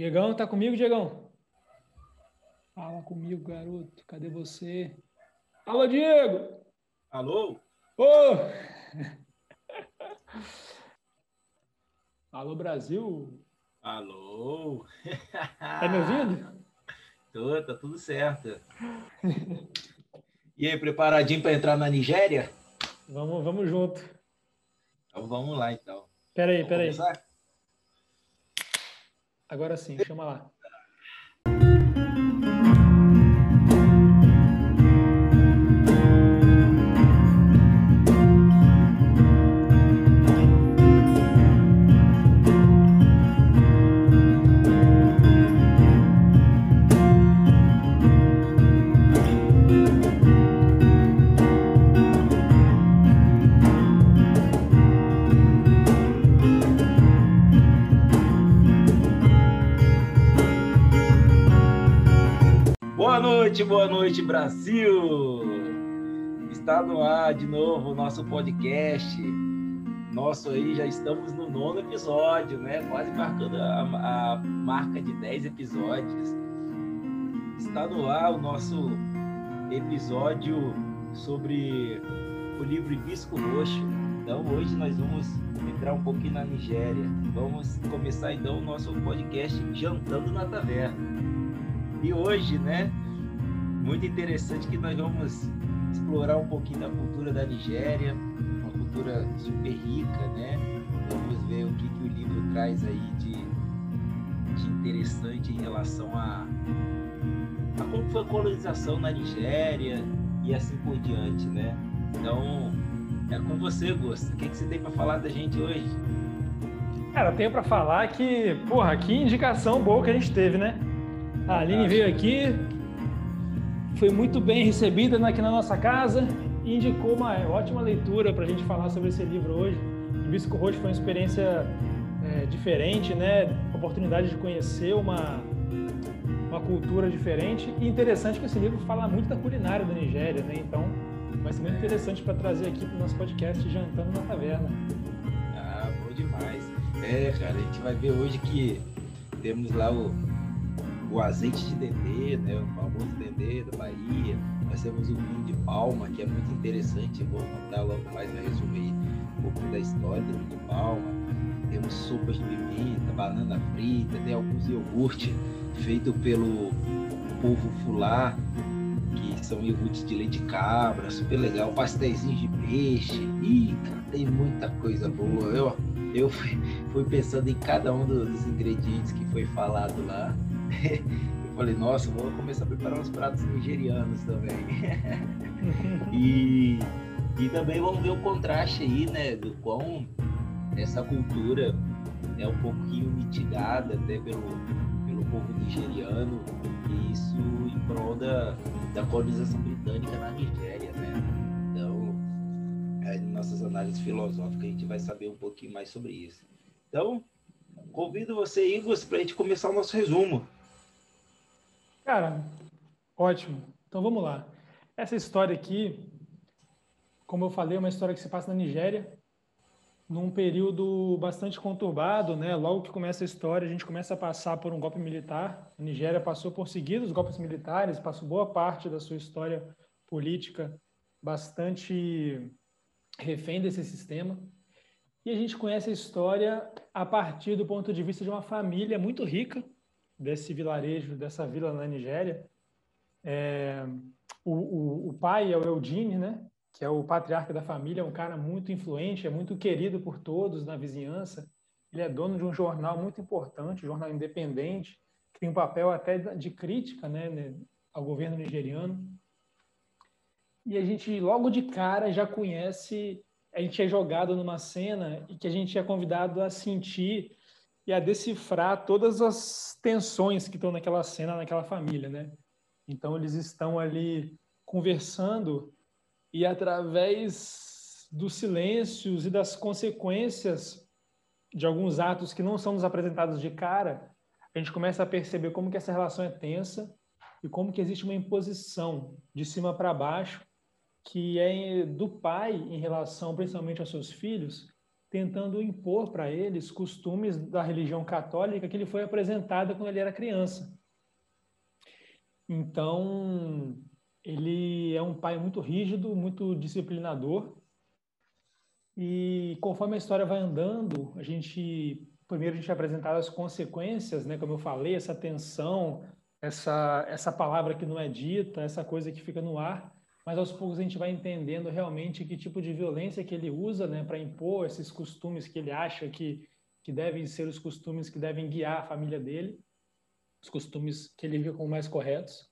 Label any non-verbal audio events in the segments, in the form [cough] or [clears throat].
Diegão, tá comigo, Diegão? Fala comigo, garoto. Cadê você? Alô, Diego! Alô? Ô! [laughs] Alô, Brasil! Alô? Tá me ouvindo? [laughs] Tô, tá tudo certo. E aí, preparadinho para entrar na Nigéria? Vamos, vamos junto. Então vamos lá, então. Peraí, peraí. Agora sim, chama lá. Noite, boa noite, Brasil! Está no ar de novo o nosso podcast. Nosso aí, já estamos no nono episódio, né? Quase marcando a, a marca de 10 episódios. Está no ar o nosso episódio sobre o livro Hibisco Roxo. Então, hoje nós vamos entrar um pouquinho na Nigéria. Vamos começar então o nosso podcast Jantando na Taverna. E hoje, né, muito interessante que nós vamos explorar um pouquinho da cultura da Nigéria, uma cultura super rica, né? Vamos ver o que, que o livro traz aí de, de interessante em relação a, a como foi a colonização na Nigéria e assim por diante, né? Então, é com você, Gosto. O que, que você tem para falar da gente hoje? Cara, eu tenho para falar que, porra, que indicação boa que a gente teve, né? A Aline veio aqui, foi muito bem recebida aqui na nossa casa e indicou uma ótima leitura para a gente falar sobre esse livro hoje. Hibisco Roxo foi uma experiência é, diferente, né? Oportunidade de conhecer uma, uma cultura diferente e interessante que esse livro fala muito da culinária da Nigéria, né? Então vai ser muito interessante para trazer aqui para o nosso podcast Jantando na Taverna. Ah, bom demais. É, cara, a gente vai ver hoje que temos lá o o azeite de dendê, né, o famoso dendê da Bahia. Nós temos o vinho de palma, que é muito interessante. vou contar logo mais, vai resumir um pouco da história do vinho de palma. Temos sopas de pimenta, banana frita, tem alguns iogurtes feitos pelo povo fular, que são iogurtes de leite de cabra, super legal. Pastéis de peixe. Cara, tem muita coisa boa. Eu, eu fui, fui pensando em cada um dos ingredientes que foi falado lá. [laughs] eu falei, nossa, vou começar a preparar uns pratos nigerianos também. [laughs] e, e também vamos ver o contraste aí, né, do quão essa cultura é um pouquinho mitigada até pelo, pelo povo nigeriano, e isso em prol da, da colonização britânica na Nigéria, né? Então, em nossas análises filosóficas, a gente vai saber um pouquinho mais sobre isso. Então, convido você, Igor, para a gente começar o nosso resumo. Cara, ótimo. Então vamos lá. Essa história aqui, como eu falei, é uma história que se passa na Nigéria, num período bastante conturbado, né? Logo que começa a história, a gente começa a passar por um golpe militar. A Nigéria passou por seguidos golpes militares, passou boa parte da sua história política bastante refém desse sistema. E a gente conhece a história a partir do ponto de vista de uma família muito rica, desse vilarejo, dessa vila na Nigéria. É, o, o, o, pai é o Eudine, né? que é o patriarca da família, é um cara muito influente, é muito querido por todos na vizinhança. Ele é dono de um jornal muito importante, um jornal independente, que tem um papel até de crítica né, ao governo nigeriano. E a gente, logo de cara, já conhece, a gente é jogado numa cena e que a gente é convidado a sentir e a decifrar todas as tensões que estão naquela cena, naquela família, né? Então eles estão ali conversando e através dos silêncios e das consequências de alguns atos que não são nos apresentados de cara, a gente começa a perceber como que essa relação é tensa e como que existe uma imposição de cima para baixo que é do pai em relação principalmente aos seus filhos tentando impor para eles costumes da religião católica que ele foi apresentado quando ele era criança. Então, ele é um pai muito rígido, muito disciplinador. E conforme a história vai andando, a gente primeiro a gente é as consequências, né, como eu falei, essa tensão, essa essa palavra que não é dita, essa coisa que fica no ar, mas aos poucos a gente vai entendendo realmente que tipo de violência que ele usa, né, para impor esses costumes que ele acha que que devem ser os costumes que devem guiar a família dele, os costumes que ele vê como mais corretos.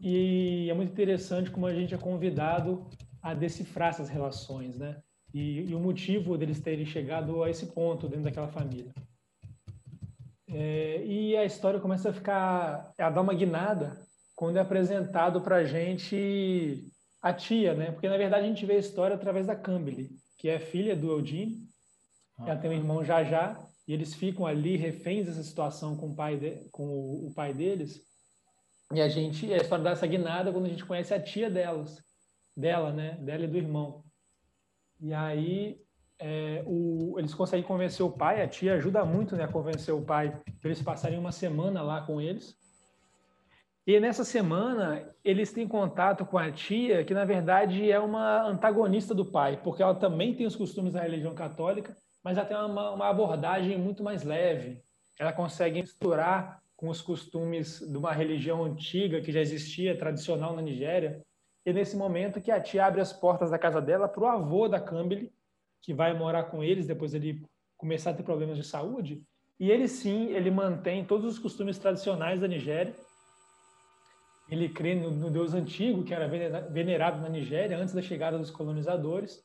E é muito interessante como a gente é convidado a decifrar essas relações, né? E, e o motivo deles terem chegado a esse ponto dentro daquela família. É, e a história começa a ficar, a dar uma guinada quando é apresentado para a gente a tia, né? Porque na verdade a gente vê a história através da Cambly, que é filha do Eugene. Ah. Ela tem um irmão Jajá e eles ficam ali reféns dessa situação com o pai, de, com o, o pai deles. E a gente, a história dessa guinada quando a gente conhece a tia delas, dela, né? Dela e do irmão. E aí é, o, eles conseguem convencer o pai, a tia ajuda muito né, a convencer o pai para eles passarem uma semana lá com eles. E nessa semana eles têm contato com a tia, que na verdade é uma antagonista do pai, porque ela também tem os costumes da religião católica, mas ela tem uma, uma abordagem muito mais leve. Ela consegue misturar com os costumes de uma religião antiga que já existia, tradicional na Nigéria, e nesse momento que a tia abre as portas da casa dela para o avô da Cambly, que vai morar com eles depois ele começar a ter problemas de saúde. E ele sim, ele mantém todos os costumes tradicionais da Nigéria. Ele crê no, no Deus antigo, que era venerado na Nigéria antes da chegada dos colonizadores.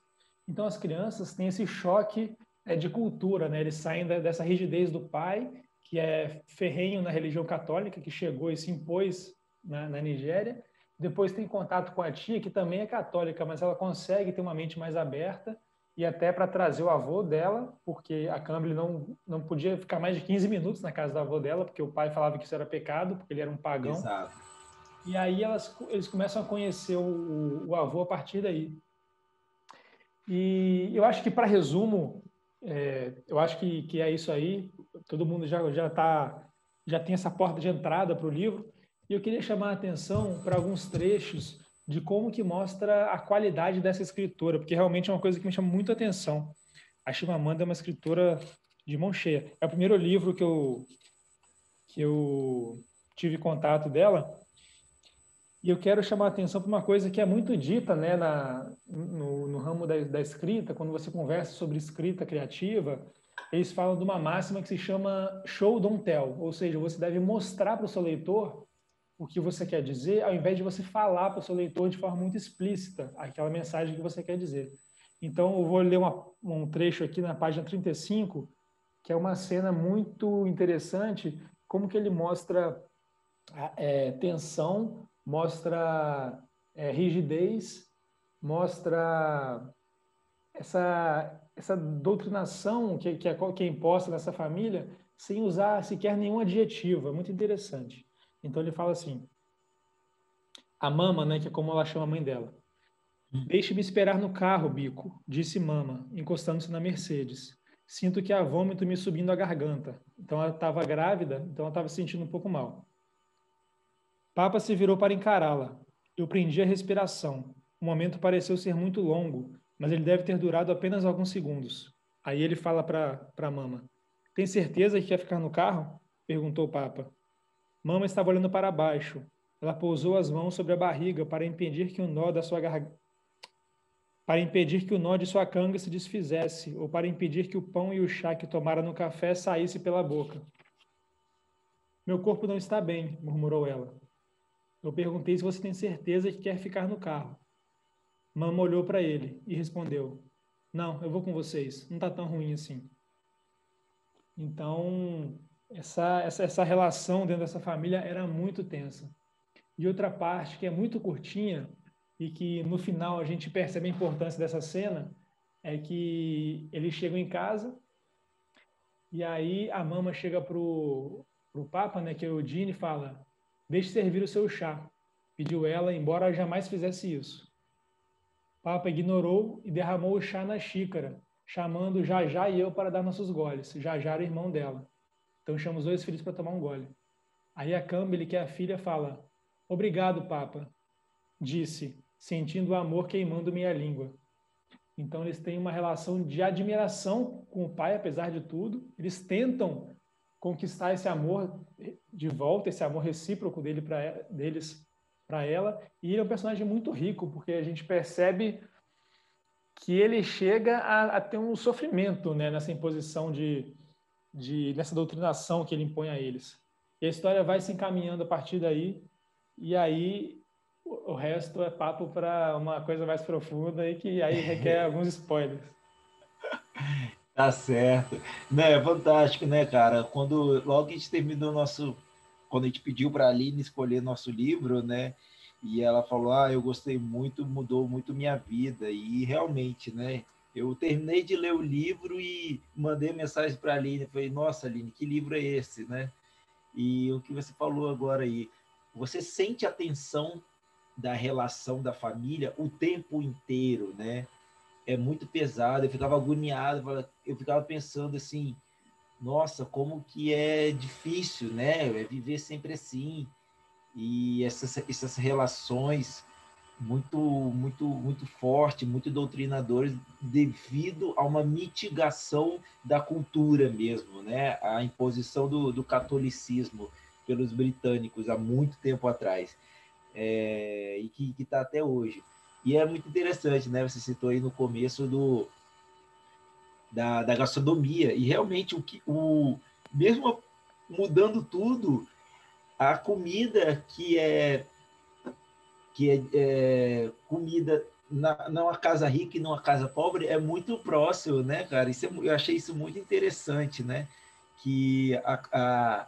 Então as crianças têm esse choque é, de cultura, né? Eles saem da, dessa rigidez do pai, que é ferrenho na religião católica, que chegou e se impôs na, na Nigéria, depois tem contato com a tia, que também é católica, mas ela consegue ter uma mente mais aberta e até para trazer o avô dela, porque a Cambly não, não podia ficar mais de 15 minutos na casa do avô dela, porque o pai falava que isso era pecado, porque ele era um pagão. Exato. E aí elas, eles começam a conhecer o, o avô a partir daí. E eu acho que, para resumo, é, eu acho que, que é isso aí. Todo mundo já, já, tá, já tem essa porta de entrada para o livro. E eu queria chamar a atenção para alguns trechos de como que mostra a qualidade dessa escritora, porque realmente é uma coisa que me chama muito a atenção. A Chimamanda é uma escritora de mão cheia. É o primeiro livro que eu, que eu tive contato dela. E eu quero chamar a atenção para uma coisa que é muito dita né, na, no, no ramo da, da escrita, quando você conversa sobre escrita criativa, eles falam de uma máxima que se chama show don't tell, ou seja, você deve mostrar para o seu leitor o que você quer dizer, ao invés de você falar para o seu leitor de forma muito explícita aquela mensagem que você quer dizer. Então, eu vou ler uma, um trecho aqui na página 35, que é uma cena muito interessante, como que ele mostra é, tensão, mostra é, rigidez, mostra essa, essa doutrinação que, que, é, que é imposta nessa família, sem usar sequer nenhum adjetivo. É muito interessante. Então ele fala assim: a mama, né, que é como ela chama a mãe dela. Deixe-me esperar no carro, bico, disse mama, encostando-se na Mercedes. Sinto que há vômito me subindo a garganta. Então ela estava grávida, então ela estava se sentindo um pouco mal. Papa se virou para encará-la. Eu prendi a respiração. O momento pareceu ser muito longo, mas ele deve ter durado apenas alguns segundos. Aí ele fala para a mama: Tem certeza que quer ficar no carro? perguntou o Papa. Mama estava olhando para baixo. Ela pousou as mãos sobre a barriga para impedir que o nó da sua garganta para impedir que o nó de sua canga se desfizesse, ou para impedir que o pão e o chá que tomara no café saísse pela boca. Meu corpo não está bem, murmurou ela. Eu perguntei se você tem certeza que quer ficar no carro. Mama olhou para ele e respondeu: Não, eu vou com vocês. Não está tão ruim assim. Então, essa, essa, essa relação dentro dessa família era muito tensa. E outra parte que é muito curtinha e que no final a gente percebe a importância dessa cena é que eles chegam em casa e aí a mama chega pro, pro Papa, né, que é o Dini, e fala: Deixe servir o seu chá. Pediu ela, embora jamais fizesse isso. Papa ignorou e derramou o chá na xícara, chamando Jajá e eu para dar nossos goles. Jajá era irmão dela. Então chama os dois filhos para tomar um gole. Aí a Cambele, que é a filha, fala: Obrigado, Papa, disse, sentindo o amor queimando minha língua. Então eles têm uma relação de admiração com o pai, apesar de tudo. Eles tentam conquistar esse amor de volta, esse amor recíproco dele pra, deles para ela. E ele é um personagem muito rico, porque a gente percebe que ele chega a, a ter um sofrimento né, nessa imposição de, de, nessa doutrinação que ele impõe a eles. E a história vai se encaminhando a partir daí, e aí o resto é papo para uma coisa mais profunda e que aí requer [laughs] alguns spoilers. [laughs] Tá certo. Né, é fantástico, né, cara? Quando logo a gente terminou nosso quando a gente pediu para a Aline escolher nosso livro, né? E ela falou: "Ah, eu gostei muito, mudou muito minha vida". E realmente, né? Eu terminei de ler o livro e mandei mensagem para a Aline, falei: "Nossa, Aline, que livro é esse, né?" E o que você falou agora aí, você sente a tensão da relação da família o tempo inteiro, né? É muito pesado, eu ficava agoniado, eu ficava pensando assim, nossa, como que é difícil, né? É viver sempre assim. E essas, essas relações muito, muito, muito forte, muito doutrinadores, devido a uma mitigação da cultura mesmo, né? A imposição do, do catolicismo pelos britânicos há muito tempo atrás, é, e que está até hoje. E é muito interessante, né? Você citou aí no começo do da, da gastronomia e realmente o que o mesmo mudando tudo, a comida que é que é, é comida na, numa casa rica e numa casa pobre é muito próximo, né, cara? Isso é, eu achei isso muito interessante, né? Que a, a,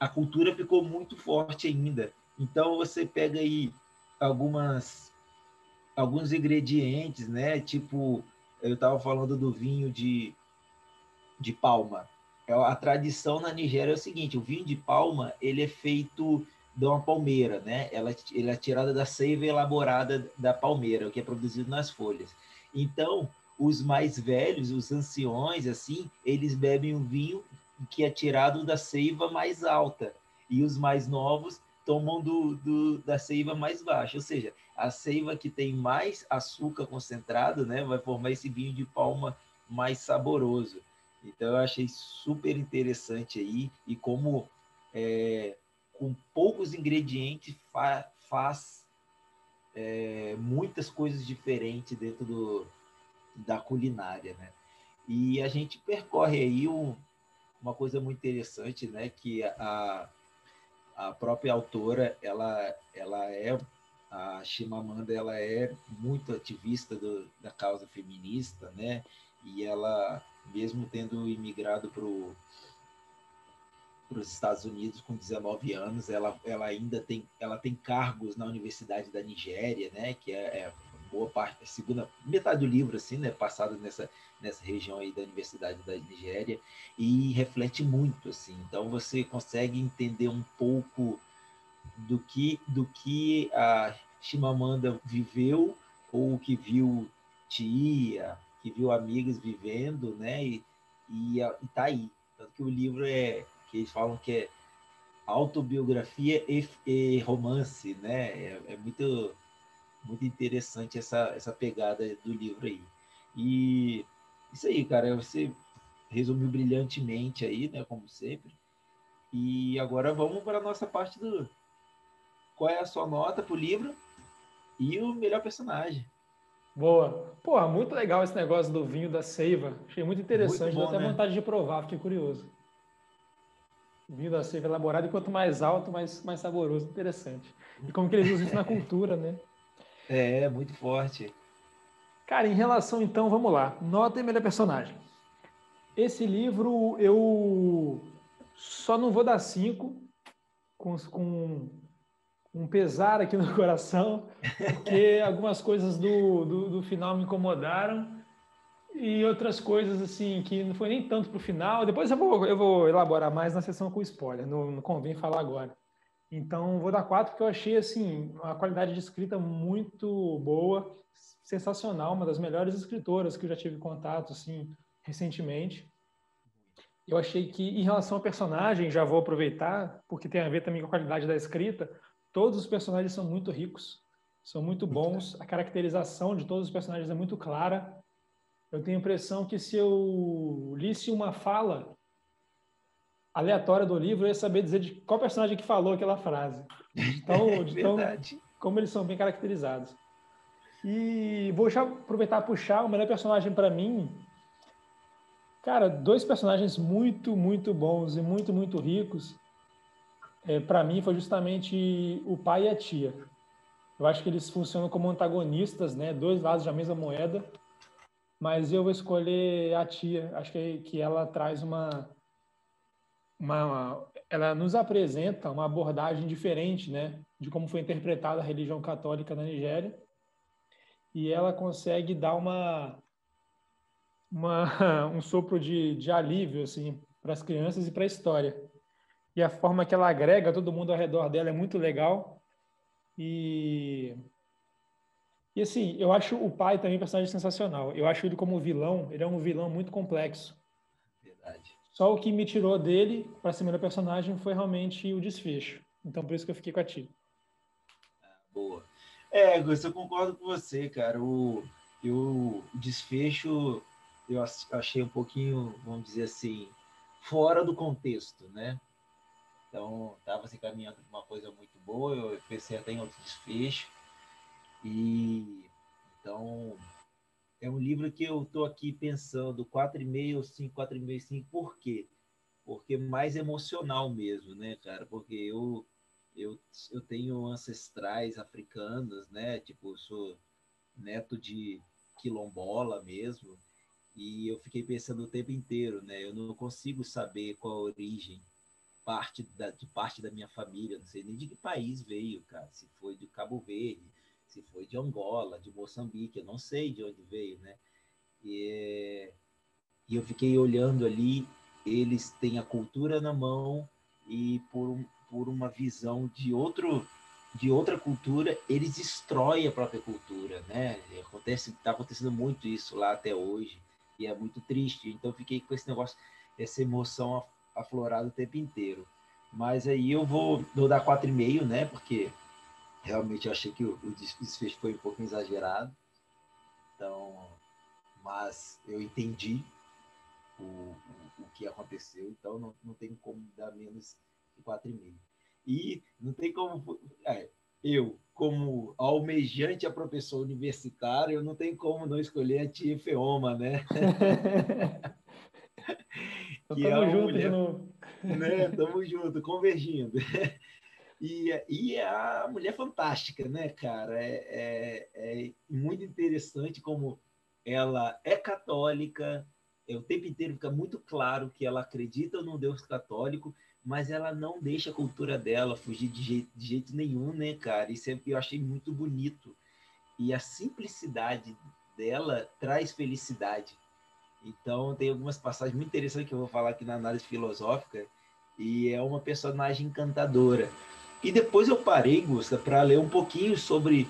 a cultura ficou muito forte ainda. Então você pega aí algumas alguns ingredientes, né? Tipo, eu estava falando do vinho de, de palma. É, a tradição na Nigéria é o seguinte: o vinho de palma ele é feito de uma palmeira, né? Ela, é tirada da seiva elaborada da palmeira, o que é produzido nas folhas. Então, os mais velhos, os anciões, assim, eles bebem um vinho que é tirado da seiva mais alta, e os mais novos tomam do, do, da seiva mais baixa, ou seja, a seiva que tem mais açúcar concentrado, né, vai formar esse vinho de palma mais saboroso. Então eu achei super interessante aí e como é, com poucos ingredientes fa faz é, muitas coisas diferentes dentro do, da culinária, né? E a gente percorre aí um, uma coisa muito interessante, né? Que a, a própria autora ela ela é a Chimamanda ela é muito ativista do, da causa feminista né? E ela mesmo tendo imigrado para para os Estados Unidos com 19 anos ela ela ainda tem ela tem cargos na Universidade da Nigéria né? Que é, é boa parte segunda metade do livro assim né passado nessa nessa região aí da Universidade da Nigéria e reflete muito assim. Então você consegue entender um pouco do que do que a Chimamanda viveu ou que viu tia, que viu amigas vivendo, né? E, e, e tá aí. Tanto que o livro é que eles falam que é autobiografia e, e romance, né? É, é, muito muito interessante essa essa pegada do livro aí. E isso aí, cara, você resumiu brilhantemente aí, né, como sempre. E agora vamos para a nossa parte do qual é a sua nota para o livro e o melhor personagem. Boa. Pô, muito legal esse negócio do vinho da seiva. Achei muito interessante, muito bom, deu até né? vontade de provar, fiquei curioso. Vinho da seiva elaborado, e quanto mais alto, mais, mais saboroso. Interessante. E como que eles usam isso na cultura, né? É, muito forte. Cara, em relação então, vamos lá. Nota e melhor personagem. Esse livro eu só não vou dar cinco, com, com um pesar aqui no [laughs] coração, porque algumas coisas do, do, do, final me incomodaram e outras coisas assim que não foi nem tanto para o final. Depois eu vou, eu vou elaborar mais na sessão com spoiler, não, não convém falar agora. Então, vou dar quatro porque eu achei assim uma qualidade de escrita muito boa, sensacional, uma das melhores escritoras que eu já tive contato assim recentemente. Eu achei que em relação ao personagem, já vou aproveitar, porque tem a ver também com a qualidade da escrita, todos os personagens são muito ricos, são muito bons, a caracterização de todos os personagens é muito clara. Eu tenho a impressão que se eu lisse uma fala aleatória do livro, eu ia saber dizer de qual personagem que falou aquela frase. Então, [laughs] de tão, como eles são bem caracterizados. E vou já aproveitar e puxar o melhor personagem para mim. Cara, dois personagens muito, muito bons e muito, muito ricos. É, para mim foi justamente o pai e a tia. Eu acho que eles funcionam como antagonistas, né? Dois lados da mesma moeda. Mas eu vou escolher a tia. Acho que, que ela traz uma, uma, ela nos apresenta uma abordagem diferente, né, de como foi interpretada a religião católica na Nigéria, e ela consegue dar uma, uma [laughs] um sopro de, de alívio assim para as crianças e para a história. E a forma que ela agrega todo mundo ao redor dela é muito legal. E e assim, eu acho o pai também um personagem sensacional. Eu acho ele como vilão, ele é um vilão muito complexo. Verdade. Só o que me tirou dele para ser melhor personagem foi realmente o desfecho. Então por isso que eu fiquei com a ti. Ah, boa. É, eu concordo com você, cara. O, eu, o desfecho eu achei um pouquinho, vamos dizer assim, fora do contexto, né? Então, estava se caminhando para uma coisa muito boa, eu pensei até em outro desfecho. E então é um livro que eu estou aqui pensando 4,5, 5, 4,5, 5, por quê? Porque mais emocional mesmo, né, cara? Porque eu, eu, eu tenho ancestrais africanos, né? Tipo, eu sou neto de quilombola mesmo, e eu fiquei pensando o tempo inteiro, né? Eu não consigo saber qual a origem parte da, de parte da minha família, não sei nem de que país veio, cara. Se foi de Cabo Verde, se foi de Angola, de Moçambique, eu não sei de onde veio, né? E, e eu fiquei olhando ali, eles têm a cultura na mão e por, um, por uma visão de outro de outra cultura, eles destroem a própria cultura, né? Acontece, está acontecendo muito isso lá até hoje e é muito triste. Então fiquei com esse negócio, essa emoção aflorada o tempo inteiro. Mas aí eu vou, vou dar 4,5, né? Porque realmente eu achei que o, o desfecho foi um pouco exagerado. Então, mas eu entendi o, o, o que aconteceu, então não, não tem como dar menos de 4,5. E não tem como. É, eu, como almejante a professor universitário, eu não tenho como não escolher a tia Feoma, né? [laughs] Que é junto mulher, de novo. Né? Tamo junto, convergindo. E, e é a mulher fantástica, né, cara? É, é, é, muito interessante como ela é católica, é, o tempo inteiro fica muito claro que ela acredita no Deus católico, mas ela não deixa a cultura dela fugir de jeito, de jeito nenhum, né, cara? Isso é, eu achei muito bonito. E a simplicidade dela traz felicidade. Então, tem algumas passagens muito interessantes que eu vou falar aqui na análise filosófica, e é uma personagem encantadora. E depois eu parei, Gusta, para ler um pouquinho sobre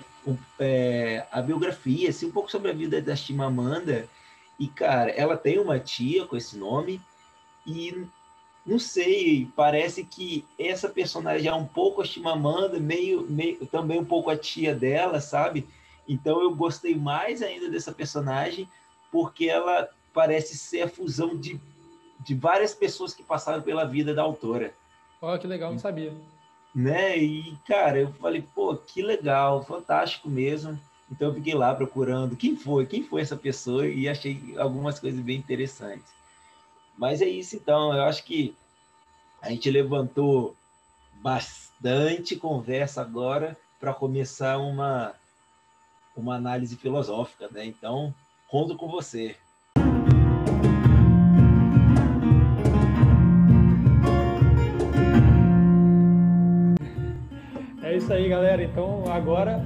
é, a biografia, assim, um pouco sobre a vida da Chimamanda. E, cara, ela tem uma tia com esse nome, e não sei, parece que essa personagem é um pouco a Chimamanda, meio, meio também um pouco a tia dela, sabe? Então eu gostei mais ainda dessa personagem, porque ela parece ser a fusão de, de várias pessoas que passaram pela vida da autora. Olha que legal, não sabia né? E, cara, eu falei, pô, que legal, fantástico mesmo. Então eu fiquei lá procurando quem foi, quem foi essa pessoa e achei algumas coisas bem interessantes. Mas é isso então, eu acho que a gente levantou bastante conversa agora para começar uma uma análise filosófica, né? Então, conto com você. É isso aí, galera. Então, agora,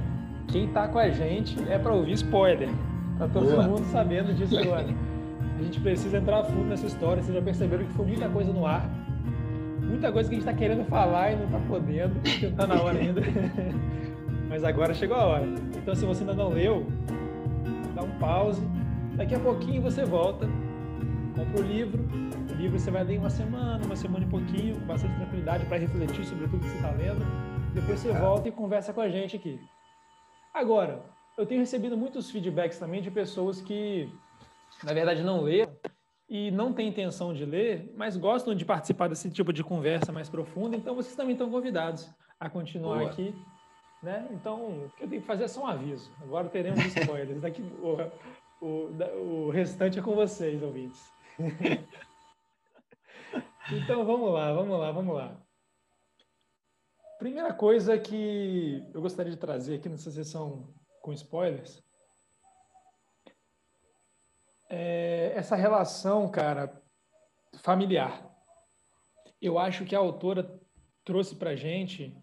quem tá com a gente é para ouvir spoiler. Tá todo Boa. mundo sabendo disso agora. A gente precisa entrar a fundo nessa história. Vocês já perceberam que foi muita coisa no ar. muita coisa que a gente está querendo falar e não está podendo, porque não está na hora ainda. [laughs] Mas agora chegou a hora. Então, se você ainda não leu, dá um pause. Daqui a pouquinho você volta, compra o livro. O livro você vai ler uma semana, uma semana e pouquinho, com bastante tranquilidade para refletir sobre tudo que você está lendo. Depois você volta e conversa com a gente aqui. Agora, eu tenho recebido muitos feedbacks também de pessoas que, na verdade, não leram e não têm intenção de ler, mas gostam de participar desse tipo de conversa mais profunda. Então, vocês também estão convidados a continuar Boa. aqui né? Então, o que eu tenho que fazer é só um aviso. Agora teremos spoilers. Daqui, [laughs] o, o, o restante é com vocês, ouvintes. [laughs] então, vamos lá, vamos lá, vamos lá. Primeira coisa que eu gostaria de trazer aqui nessa sessão com spoilers é essa relação, cara, familiar. Eu acho que a autora trouxe para gente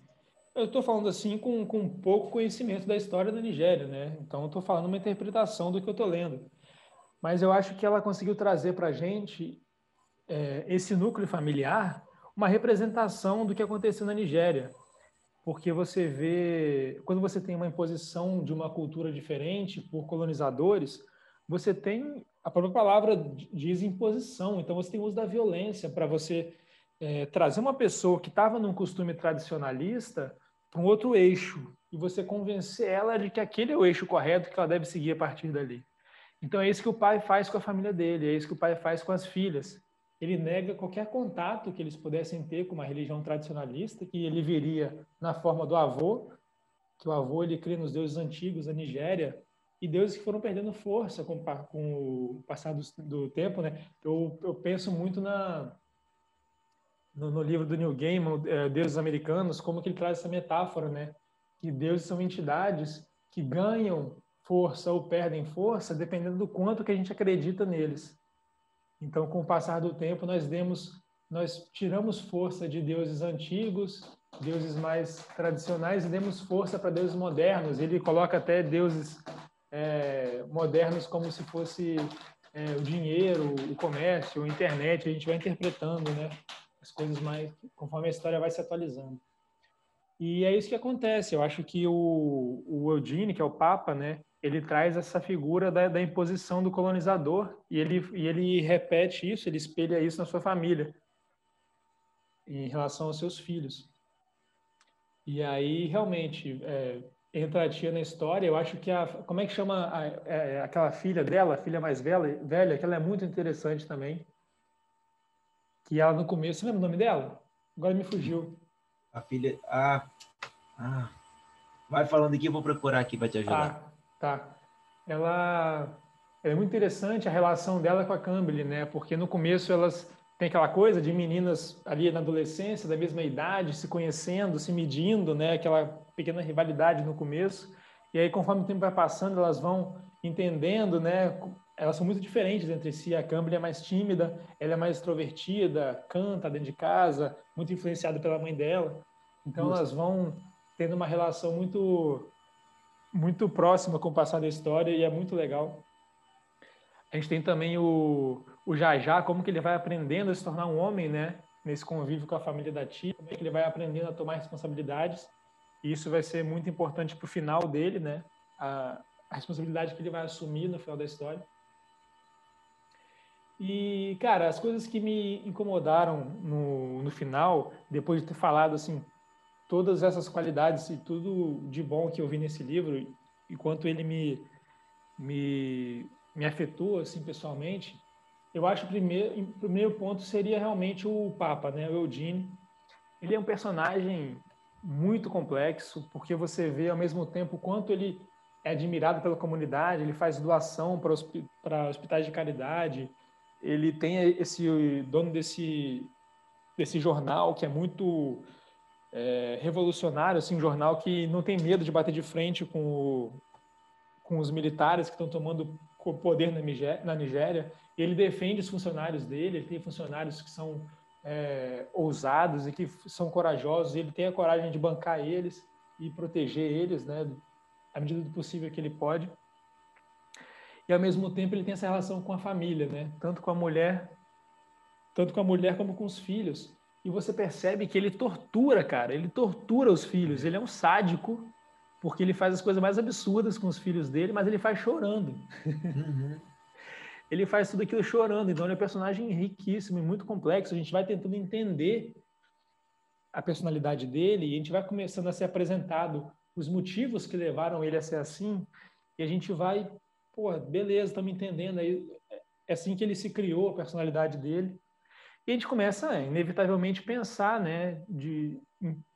eu estou falando assim com, com pouco conhecimento da história da Nigéria, né? Então, estou falando uma interpretação do que eu estou lendo. Mas eu acho que ela conseguiu trazer para gente é, esse núcleo familiar, uma representação do que aconteceu na Nigéria. Porque você vê, quando você tem uma imposição de uma cultura diferente por colonizadores, você tem, a própria palavra diz imposição, então você tem uso da violência para você é, trazer uma pessoa que estava num costume tradicionalista para um outro eixo e você convencer ela de que aquele é o eixo correto que ela deve seguir a partir dali. Então é isso que o pai faz com a família dele, é isso que o pai faz com as filhas. Ele nega qualquer contato que eles pudessem ter com uma religião tradicionalista, que ele viria na forma do avô, que o avô ele crê nos deuses antigos da Nigéria, e deuses que foram perdendo força com, com o passar do, do tempo, né? Eu, eu penso muito na no, no, livro do Neil Gaiman, é, Deuses Americanos, como que ele traz essa metáfora, né? Que deuses são entidades que ganham força ou perdem força dependendo do quanto que a gente acredita neles. Então, com o passar do tempo, nós demos, nós tiramos força de deuses antigos, deuses mais tradicionais e demos força para deuses modernos. Ele coloca até deuses é, modernos como se fosse é, o dinheiro, o comércio, a internet. A gente vai interpretando, né? as coisas mais conforme a história vai se atualizando. E é isso que acontece. Eu acho que o, o que é o Papa, né, ele traz essa figura da, da imposição do colonizador e ele, e ele repete isso, ele espelha isso na sua família, em relação aos seus filhos. E aí, realmente, é, entra a tia na história. Eu acho que a. Como é que chama a, a, é, aquela filha dela, a filha mais velha, velha, que ela é muito interessante também que ela no começo, você lembra o nome dela? Agora me fugiu. A filha. Ah, ah. Vai falando aqui, eu vou procurar aqui para te ajudar. Tá. Ela, ela, é muito interessante a relação dela com a Cambly, né? Porque no começo elas têm aquela coisa de meninas ali na adolescência, da mesma idade, se conhecendo, se medindo, né? Aquela pequena rivalidade no começo. E aí, conforme o tempo vai passando, elas vão entendendo, né? elas são muito diferentes entre si. A Cambly é mais tímida, ela é mais extrovertida, canta dentro de casa, muito influenciada pela mãe dela. Então Justo. elas vão tendo uma relação muito muito próxima com o passar da história e é muito legal. A gente tem também o, o Jajá, como que ele vai aprendendo a se tornar um homem, né? Nesse convívio com a família da tia, como é que ele vai aprendendo a tomar responsabilidades. E isso vai ser muito importante para o final dele, né? A, a responsabilidade que ele vai assumir no final da história. E, cara, as coisas que me incomodaram no, no final, depois de ter falado, assim, todas essas qualidades e tudo de bom que eu vi nesse livro, e quanto ele me, me, me afetou, assim, pessoalmente, eu acho que o primeiro, primeiro ponto seria realmente o Papa, né, o Eugene. Ele é um personagem muito complexo, porque você vê ao mesmo tempo quanto ele é admirado pela comunidade, ele faz doação para hospitais de caridade, ele tem esse dono desse desse jornal que é muito é, revolucionário, assim, um jornal que não tem medo de bater de frente com, o, com os militares que estão tomando poder na Nigéria, na Nigéria. Ele defende os funcionários dele, ele tem funcionários que são é, ousados e que são corajosos, ele tem a coragem de bancar eles e proteger eles, né, à medida do possível que ele pode e ao mesmo tempo ele tem essa relação com a família, né? Tanto com a mulher, tanto com a mulher como com os filhos. e você percebe que ele tortura, cara. Ele tortura os filhos. Ele é um sádico, porque ele faz as coisas mais absurdas com os filhos dele, mas ele faz chorando. Uhum. [laughs] ele faz tudo aquilo chorando. Então ele é um personagem riquíssimo e muito complexo. A gente vai tentando entender a personalidade dele e a gente vai começando a ser apresentado os motivos que levaram ele a ser assim. E a gente vai, pô, beleza, estamos entendendo aí. É assim que ele se criou, a personalidade dele. E a gente começa, inevitavelmente, pensar né, de,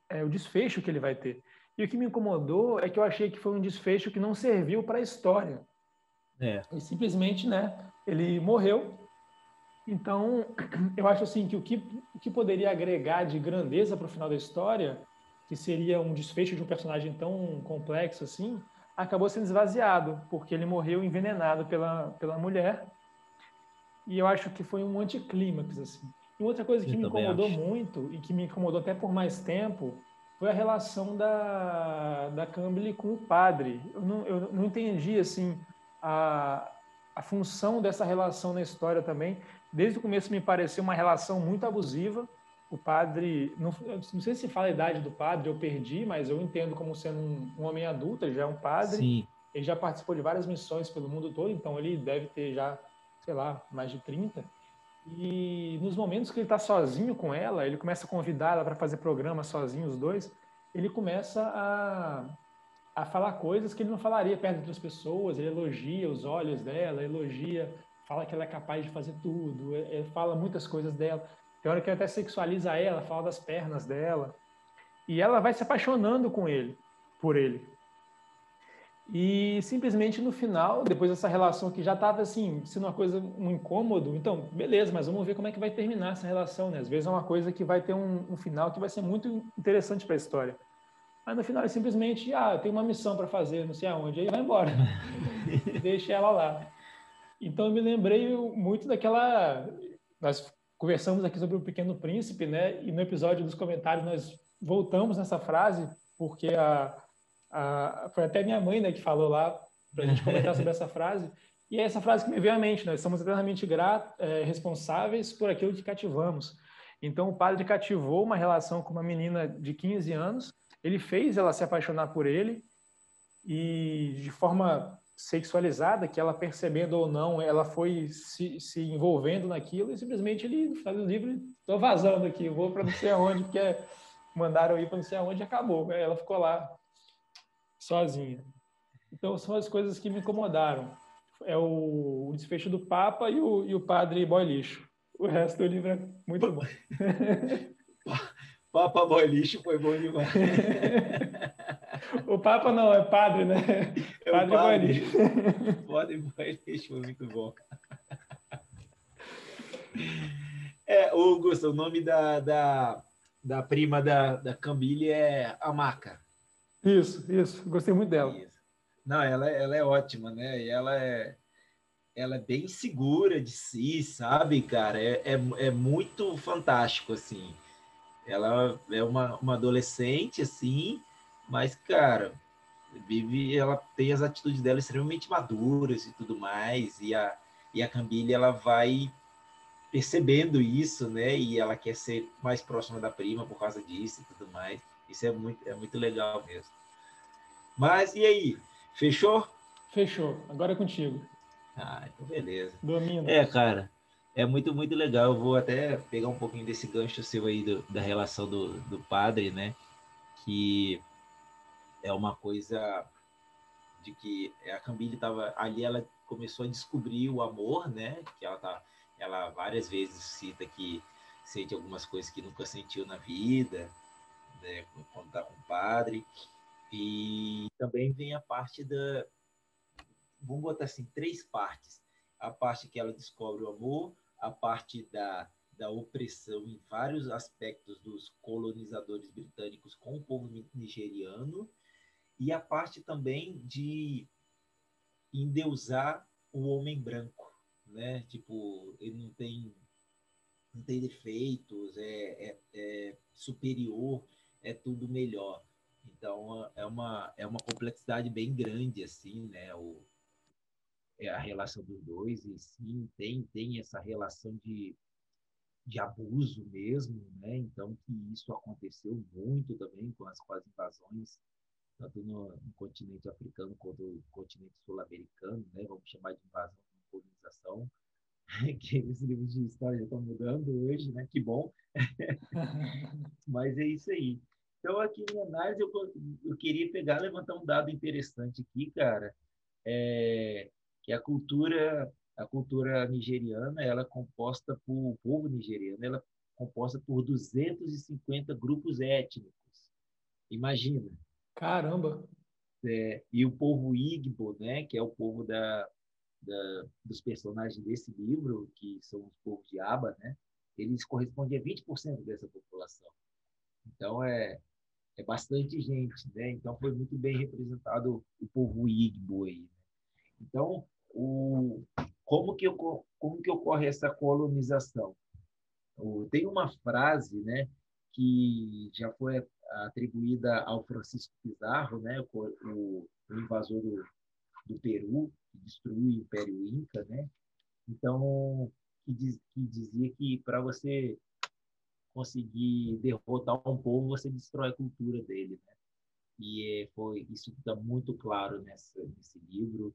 é, o desfecho que ele vai ter. E o que me incomodou é que eu achei que foi um desfecho que não serviu para a história. É. E simplesmente, né, ele morreu. Então, [clears throat] eu acho assim que o que, o que poderia agregar de grandeza para o final da história, que seria um desfecho de um personagem tão complexo assim, acabou sendo esvaziado, porque ele morreu envenenado pela, pela mulher. E eu acho que foi um anticlímax, assim. E outra coisa que eu me incomodou acho. muito, e que me incomodou até por mais tempo, foi a relação da, da Campbell com o padre. Eu não, eu não entendi, assim, a, a função dessa relação na história também. Desde o começo me pareceu uma relação muito abusiva. O padre, não, não sei se fala a idade do padre, eu perdi, mas eu entendo como sendo um, um homem adulto, ele já é um padre. Sim. Ele já participou de várias missões pelo mundo todo, então ele deve ter já, sei lá, mais de 30. E nos momentos que ele está sozinho com ela, ele começa a convidar ela para fazer programa sozinho, os dois, ele começa a, a falar coisas que ele não falaria perto de outras pessoas. Ele elogia os olhos dela, elogia, fala que ela é capaz de fazer tudo, ele fala muitas coisas dela. Tem hora que ele até sexualiza ela, fala das pernas dela. E ela vai se apaixonando com ele, por ele. E simplesmente no final, depois dessa relação que já estava assim, sendo uma coisa, um incômodo, então, beleza, mas vamos ver como é que vai terminar essa relação, né? Às vezes é uma coisa que vai ter um, um final que vai ser muito interessante para a história. Mas no final é simplesmente, ah, tem uma missão para fazer, não sei aonde, aí vai embora. [laughs] Deixa ela lá. Então eu me lembrei muito daquela. Nós conversamos aqui sobre o Pequeno Príncipe, né? E no episódio dos comentários nós voltamos nessa frase, porque a foi até minha mãe né, que falou lá para a gente comentar sobre essa frase. E é essa frase que me veio à mente: nós somos eternamente é, responsáveis por aquilo que cativamos. Então, o padre cativou uma relação com uma menina de 15 anos, ele fez ela se apaixonar por ele, e de forma sexualizada, que ela percebendo ou não, ela foi se, se envolvendo naquilo, e simplesmente ele, no final do livro, estou vazando aqui, vou para não sei aonde, porque mandaram ir para não sei aonde e acabou. Ela ficou lá sozinha. Então, são as coisas que me incomodaram. É o, o desfecho do Papa e o, e o Padre Boy Lixo. O resto do livro é muito bom. [laughs] Papa Boy Lixo foi bom demais. [laughs] o Papa não, é Padre, né? [laughs] É padre, padre Boy Lixo. Padre Boy Lixo foi muito bom. É, Augusto, o nome da, da, da prima da, da Camille é Amaca. Isso, isso. Gostei muito dela. Isso. Não, ela, ela é ótima, né? E ela é, ela é bem segura de si, sabe, cara? É, é, é muito fantástico, assim. Ela é uma, uma adolescente, assim, mas, cara, vive, ela tem as atitudes dela extremamente maduras e tudo mais, e a, e a Camille, ela vai percebendo isso, né? E ela quer ser mais próxima da prima por causa disso e tudo mais. Isso é muito, é muito legal mesmo. Mas e aí? Fechou? Fechou. Agora é contigo. Ah, então beleza. Domina. É, cara, é muito, muito legal. Eu vou até pegar um pouquinho desse gancho seu aí do, da relação do, do padre, né? Que é uma coisa de que a Cambile estava ali, ela começou a descobrir o amor, né? Que ela tá, ela várias vezes cita que sente algumas coisas que nunca sentiu na vida, né, quando está com o padre. E também vem a parte da. Vamos botar assim, três partes. A parte que ela descobre o amor, a parte da, da opressão em vários aspectos dos colonizadores britânicos com o povo nigeriano, e a parte também de endeusar o homem branco, né? Tipo, ele não tem não tem defeitos, é, é, é superior é tudo melhor. Então é uma é uma complexidade bem grande assim, né? O é a relação dos dois e sim tem tem essa relação de de abuso mesmo, né? Então que isso aconteceu muito também com as, as invasões tanto no, no, continente africano quanto no continente sul-americano, né? Vamos chamar de invasão, colonização, [laughs] que os livros de história já estão mudando hoje, né? Que bom. [laughs] Mas é isso aí. Então, aqui em análise, eu, eu queria pegar, levantar um dado interessante aqui, cara, é, que a cultura, a cultura nigeriana, ela é composta por, o povo nigeriano, ela é composta por 250 grupos étnicos. Imagina. Caramba! É, e o povo Igbo, né, que é o povo da, da, dos personagens desse livro, que são os povos de Aba, né, eles correspondem a 20% dessa população. Então, é, é bastante gente, né? Então, foi muito bem representado o povo Igbo aí. Né? Então, o, como, que, como que ocorre essa colonização? Tem uma frase, né, que já foi atribuída ao Francisco Pizarro, né, o, o invasor do, do Peru, que destruiu o Império Inca, né? Então, que, diz, que dizia que para você conseguir derrotar um povo, você destrói a cultura dele, né? E é, foi isso fica muito claro nessa, nesse livro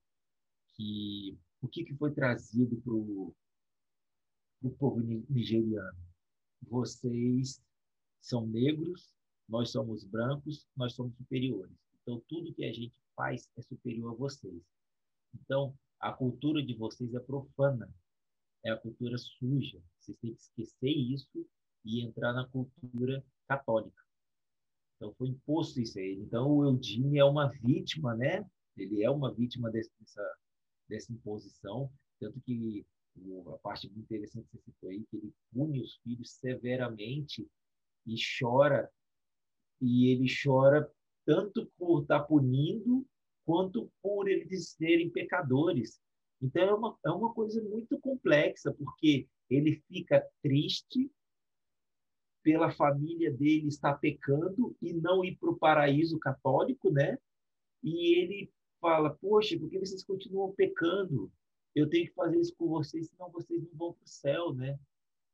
que o que, que foi trazido para o povo nigeriano. Vocês são negros, nós somos brancos, nós somos superiores. Então tudo que a gente faz é superior a vocês. Então a cultura de vocês é profana, é a cultura suja. Vocês têm que esquecer isso e entrar na cultura católica. Então foi imposto isso a ele. Então o Eudine é uma vítima, né? Ele é uma vítima dessa, dessa imposição, tanto que a parte interessante que você citou aí, que ele pune os filhos severamente e chora, e ele chora tanto por estar tá punindo, quanto por eles serem pecadores. Então é uma, é uma coisa muito complexa, porque ele fica triste pela família dele estar pecando e não ir para o paraíso católico, né? E ele fala: Poxa, por que vocês continuam pecando? Eu tenho que fazer isso com vocês, senão vocês não vão para o céu, né?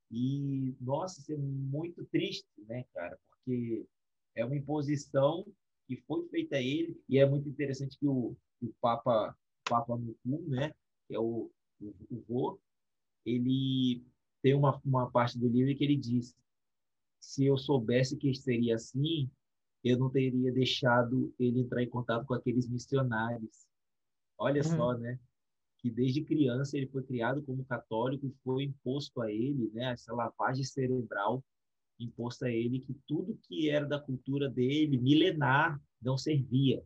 E, nossa, isso é muito triste, né, cara? Porque é uma imposição que foi feita a ele, e é muito interessante que o, o Papa, Papa Mukum, né, que é o, o, o vô, ele tem uma, uma parte do livro que ele diz se eu soubesse que seria assim, eu não teria deixado ele entrar em contato com aqueles missionários. Olha uhum. só, né? Que desde criança ele foi criado como católico e foi imposto a ele, né? Essa lavagem cerebral imposta a ele que tudo que era da cultura dele, milenar, não servia.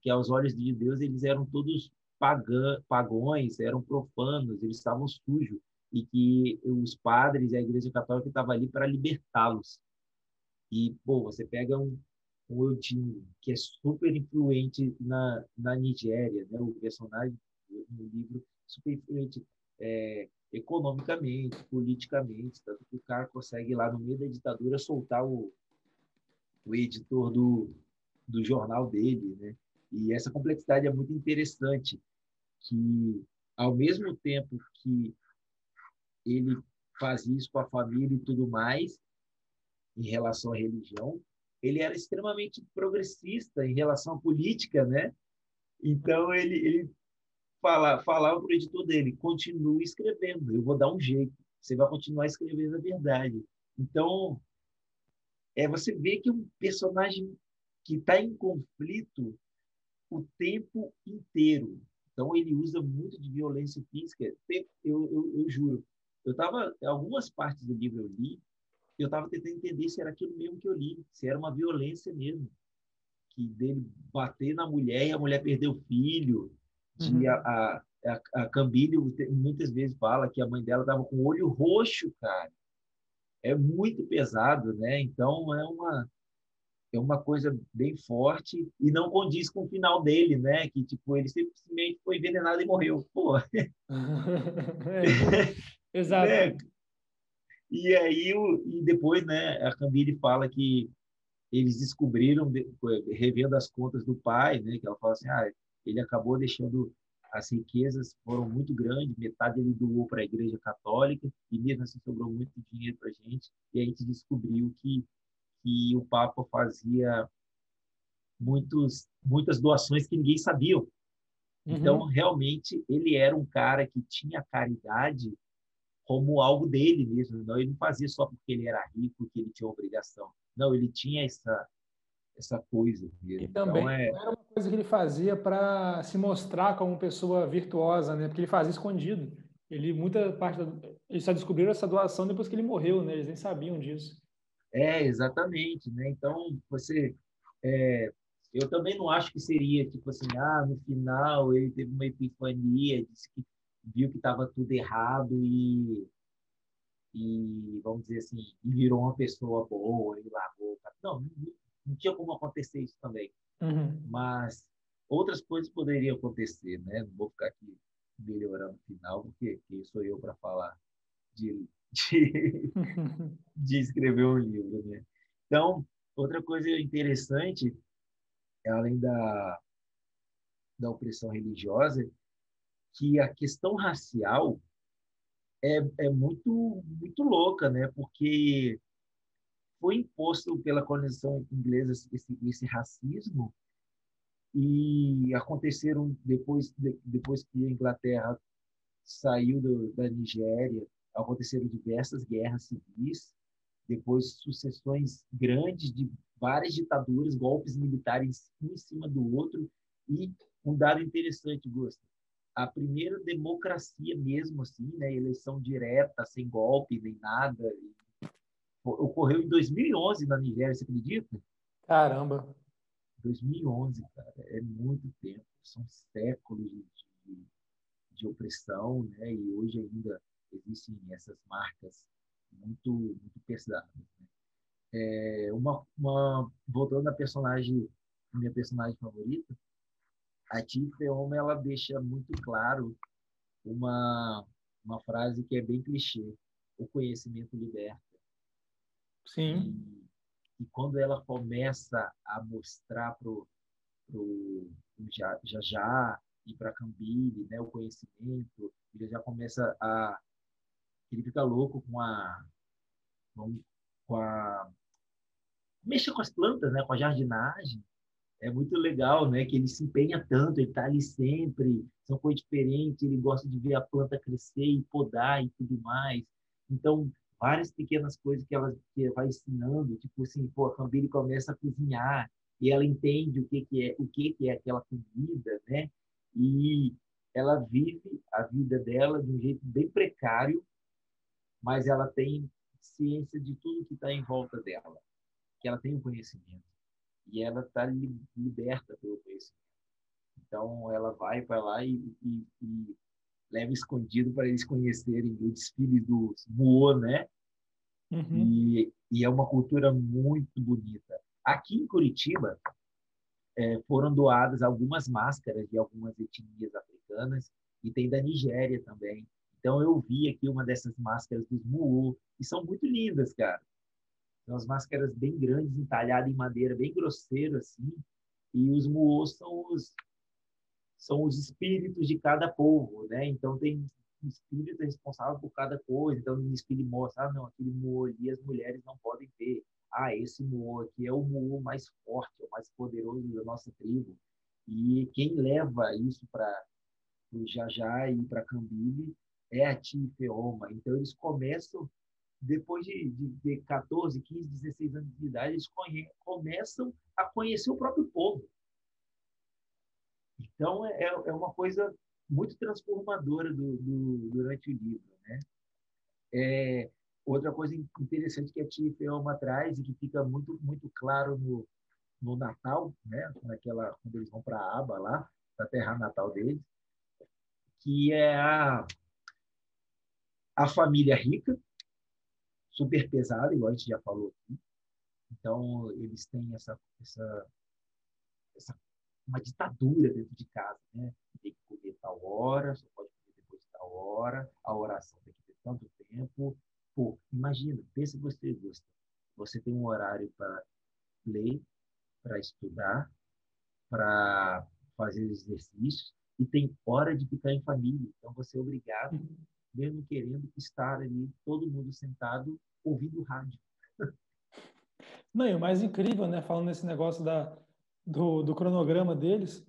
Que aos olhos de Deus eles eram todos pagã, pagões, eram profanos, eles estavam sujos e que os padres e a Igreja Católica estavam ali para libertá-los. E, pô, você pega um, um Eudinho, que é super influente na, na Nigéria, né? o personagem no livro, super influente é, economicamente, politicamente, tanto que o cara consegue lá no meio da ditadura soltar o, o editor do, do jornal dele, né? E essa complexidade é muito interessante, que ao mesmo tempo que ele faz isso com a família e tudo mais, em relação à religião, ele era extremamente progressista em relação à política, né? Então ele, ele fala, falava para o editor dele: continue escrevendo, eu vou dar um jeito, você vai continuar escrevendo a verdade. Então é você vê que é um personagem que está em conflito o tempo inteiro. Então ele usa muito de violência física. Eu, eu, eu juro, eu estava, algumas partes do livro eu li, eu estava tentando entender se era aquilo mesmo que eu li, se era uma violência mesmo, que dele bater na mulher e a mulher perder o filho, de uhum. a, a, a, Cambile muitas vezes fala que a mãe dela estava com o olho roxo, cara. É muito pesado, né? Então é uma é uma coisa bem forte e não condiz com o final dele, né? Que tipo ele simplesmente foi envenenado e morreu. Pô. [laughs] é. [laughs] Exato. Né? E aí, e depois, né, a Camille fala que eles descobriram, revendo as contas do pai, né, que ela fala assim, ah, ele acabou deixando as riquezas foram muito grandes, metade ele doou para a Igreja Católica e mesmo assim sobrou muito dinheiro para a gente e a gente descobriu que que o Papa fazia muitos muitas doações que ninguém sabia. Uhum. Então realmente ele era um cara que tinha caridade como algo dele mesmo, não ele não fazia só porque ele era rico que ele tinha obrigação. Não, ele tinha essa essa coisa. Mesmo. E também então, é... era uma coisa que ele fazia para se mostrar como pessoa virtuosa, né? Porque ele fazia escondido. Ele muita parte da... eles só descobriram essa doação depois que ele morreu, né? Eles nem sabiam disso. É exatamente, né? Então você, é... eu também não acho que seria tipo assim, ah, no final ele teve uma epifania, disse que viu que estava tudo errado e e vamos dizer assim, e virou uma pessoa boa e largou. Não, não tinha como acontecer isso também. Uhum. Mas outras coisas poderiam acontecer, né? Não vou ficar aqui melhorando o final, porque quem sou eu para falar de, de, [laughs] de, escrever um livro, né? Então, outra coisa interessante, além da, da opressão religiosa, que a questão racial é, é muito, muito louca, né? Porque foi imposto pela colonização inglesa esse, esse racismo e aconteceram depois depois que a Inglaterra saiu do, da Nigéria aconteceram diversas guerras civis depois sucessões grandes de várias ditaduras golpes militares um em cima do outro e um dado interessante Gusta a primeira democracia mesmo assim né eleição direta sem golpe nem nada ocorreu em 2011 na Nigéria, você acredita? Caramba! 2011, cara, é muito tempo, são séculos de, de, opressão, né? E hoje ainda existem essas marcas muito, muito pesadas. Né? É, uma, uma, voltando à personagem, minha personagem favorita, a Tifeoma, ela deixa muito claro uma, uma frase que é bem clichê: o conhecimento liberta. Sim. E, e quando ela começa a mostrar pro pro já já, já e para Cambile, né, o conhecimento, ele já começa a ele fica louco com a com a mexa com as plantas, né, com a jardinagem. É muito legal, né, que ele se empenha tanto, ele está ali sempre, são coisas diferentes, ele gosta de ver a planta crescer e podar e tudo mais. Então, várias pequenas coisas que ela que vai ensinando, tipo assim, pô, a Cambile começa a cozinhar e ela entende o que que é, o que que é aquela comida, né? E ela vive a vida dela de um jeito bem precário, mas ela tem ciência de tudo que está em volta dela, que ela tem o conhecimento e ela está liberta pelo conhecimento. Então ela vai para lá e, e, e leva escondido para eles conhecerem o desfile dos Muô, né? Uhum. E, e, é uma cultura muito bonita. Aqui em Curitiba é, foram doadas algumas máscaras de algumas etnias africanas e tem da Nigéria também. Então eu vi aqui uma dessas máscaras dos Muô e são muito lindas, cara. São as máscaras bem grandes, entalhadas em madeira, bem grosseiro assim. E os Muô são os são os espíritos de cada povo, né? Então tem um espírito responsável por cada coisa. Então no espírito mostra, ah, não, aquele Muô ali as mulheres não podem ver. Ah, esse Muô aqui é o Muô mais forte, é o mais poderoso da nossa tribo. E quem leva isso para o Jajá e para Cambile é a Tifeoma. Então eles começam depois de, de, de 14, 15, 16 anos de idade, eles conhe, começam a conhecer o próprio povo. Então, é, é uma coisa muito transformadora do, do, durante o livro. Né? É, outra coisa interessante que a Tia Feoma traz e que fica muito, muito claro no, no Natal, né? Naquela, quando eles vão para a aba lá, para a terra natal deles, que é a, a família rica, super pesada, igual a gente já falou aqui. Então, eles têm essa, essa, essa uma ditadura dentro de casa, né? Tem que comer tal hora, só pode comer depois de tal hora, a oração tem que ter tanto tempo. Pô, imagina, pensa você, gosta. Você tem um horário para ler, para estudar, para fazer exercícios, e tem hora de ficar em família. Então você é obrigado, mesmo querendo estar ali, todo mundo sentado ouvindo rádio. Não, e o mais incrível, né, falando nesse negócio da, do, do cronograma deles,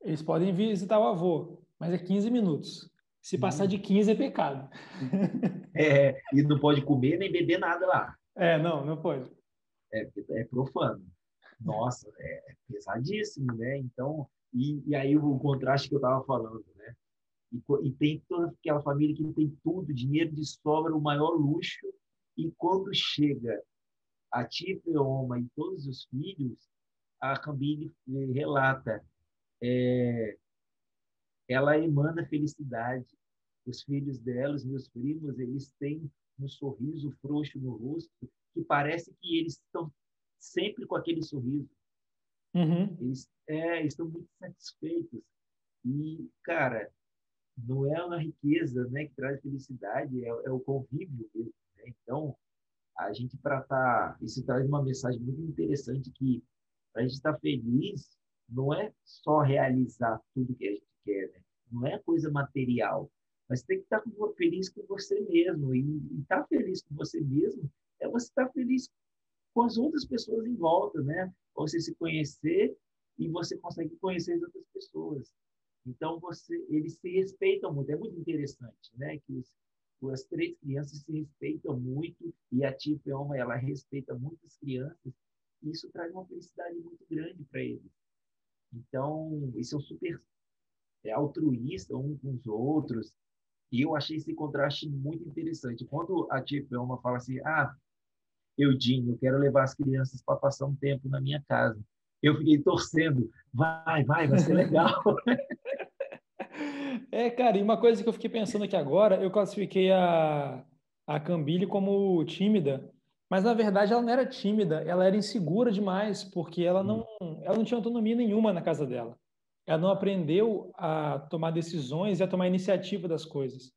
eles podem visitar o avô, mas é 15 minutos. Se passar de 15 é pecado. [laughs] É, e não pode comer nem beber nada lá. É, não, não pode. É, é profano. Nossa, é, é pesadíssimo, né? Então, e, e aí o contraste que eu estava falando, né? E, e, tem toda aquela família que tem tudo, dinheiro de sobra, o maior luxo, e quando chega a tia Feoma e todos os filhos, a Cambile relata, é, ela emana felicidade. Os filhos dela, os meus primos, eles têm um sorriso frouxo no rosto que parece que eles estão sempre com aquele sorriso. Uhum. Eles é, estão muito satisfeitos. E, cara, não é uma riqueza né, que traz felicidade, é, é o convívio mesmo. Né? Então, a gente para estar. Tá, isso traz uma mensagem muito interessante que para a gente estar tá feliz não é só realizar tudo que a gente quer, né? não é coisa material, mas tem que estar tá feliz com você mesmo. E estar feliz com você mesmo é você estar feliz com as outras pessoas em volta, né? Você se conhecer e você consegue conhecer as outras pessoas. Então você, eles se respeitam muito. É muito interessante, né? Que os, as três crianças se respeitam muito e a tia Peoma, ela respeita muitas crianças. E isso traz uma felicidade muito grande para eles. Então, isso é um super é, altruísta um com os outros. E eu achei esse contraste muito interessante. Quando a tia Peoma fala assim, ah, Eudinho, eu quero levar as crianças para passar um tempo na minha casa. Eu fiquei torcendo, vai, vai, vai ser legal. [laughs] É, cara, e uma coisa que eu fiquei pensando aqui agora, eu classifiquei a, a Cambile como tímida, mas na verdade ela não era tímida, ela era insegura demais, porque ela não, ela não tinha autonomia nenhuma na casa dela. Ela não aprendeu a tomar decisões e a tomar iniciativa das coisas.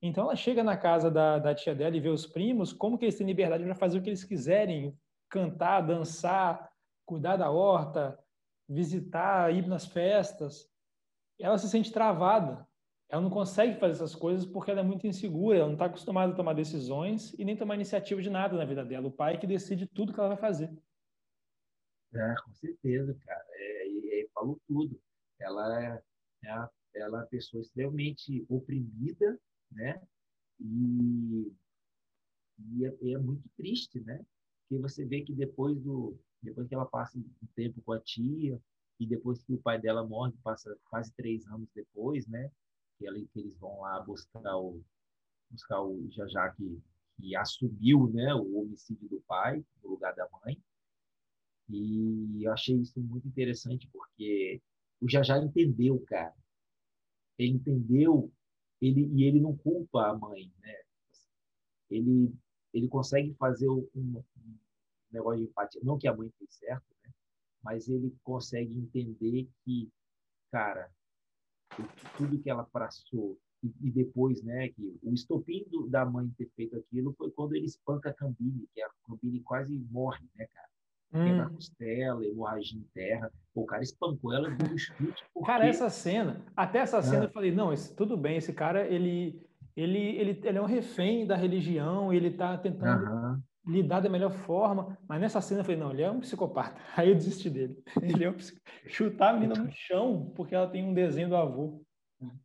Então ela chega na casa da, da tia dela e vê os primos, como que eles têm liberdade para fazer o que eles quiserem, cantar, dançar, cuidar da horta, visitar, ir nas festas ela se sente travada. Ela não consegue fazer essas coisas porque ela é muito insegura, ela não está acostumada a tomar decisões e nem tomar iniciativa de nada na vida dela. O pai é que decide tudo que ela vai fazer. É, com certeza, cara. É, e falou tudo. Ela é, é, a, ela é uma pessoa extremamente oprimida, né? E, e é, é, muito triste, né? Porque você vê que depois do depois que ela passa um tempo com a tia, e depois que o pai dela morre, passa quase três anos depois, né? Que, ela, que eles vão lá buscar o buscar o Jajá que, que assumiu, né, o homicídio do pai no lugar da mãe. E eu achei isso muito interessante porque o Jajá entendeu, cara. Ele entendeu, ele e ele não culpa a mãe, né? Ele ele consegue fazer um, um negócio de empatia, não que a mãe fez certo, mas ele consegue entender que, cara, tudo que ela passou e, e depois, né, que o estopim do, da mãe ter feito aquilo foi quando ele espanca a Cambile, que a Cambile quase morre, né, cara? Hum. Quebra costela, hemorragia em terra. o cara espancou ela do chute. Porque... Cara, essa cena, até essa cena ah. eu falei, não, esse, tudo bem, esse cara, ele, ele, ele, ele é um refém da religião, ele tá tentando lidar da melhor forma. Mas nessa cena eu falei, não, ele é um psicopata. [laughs] Aí eu desisti dele. Ele é um psic... Chutar a menina no chão porque ela tem um desenho do avô.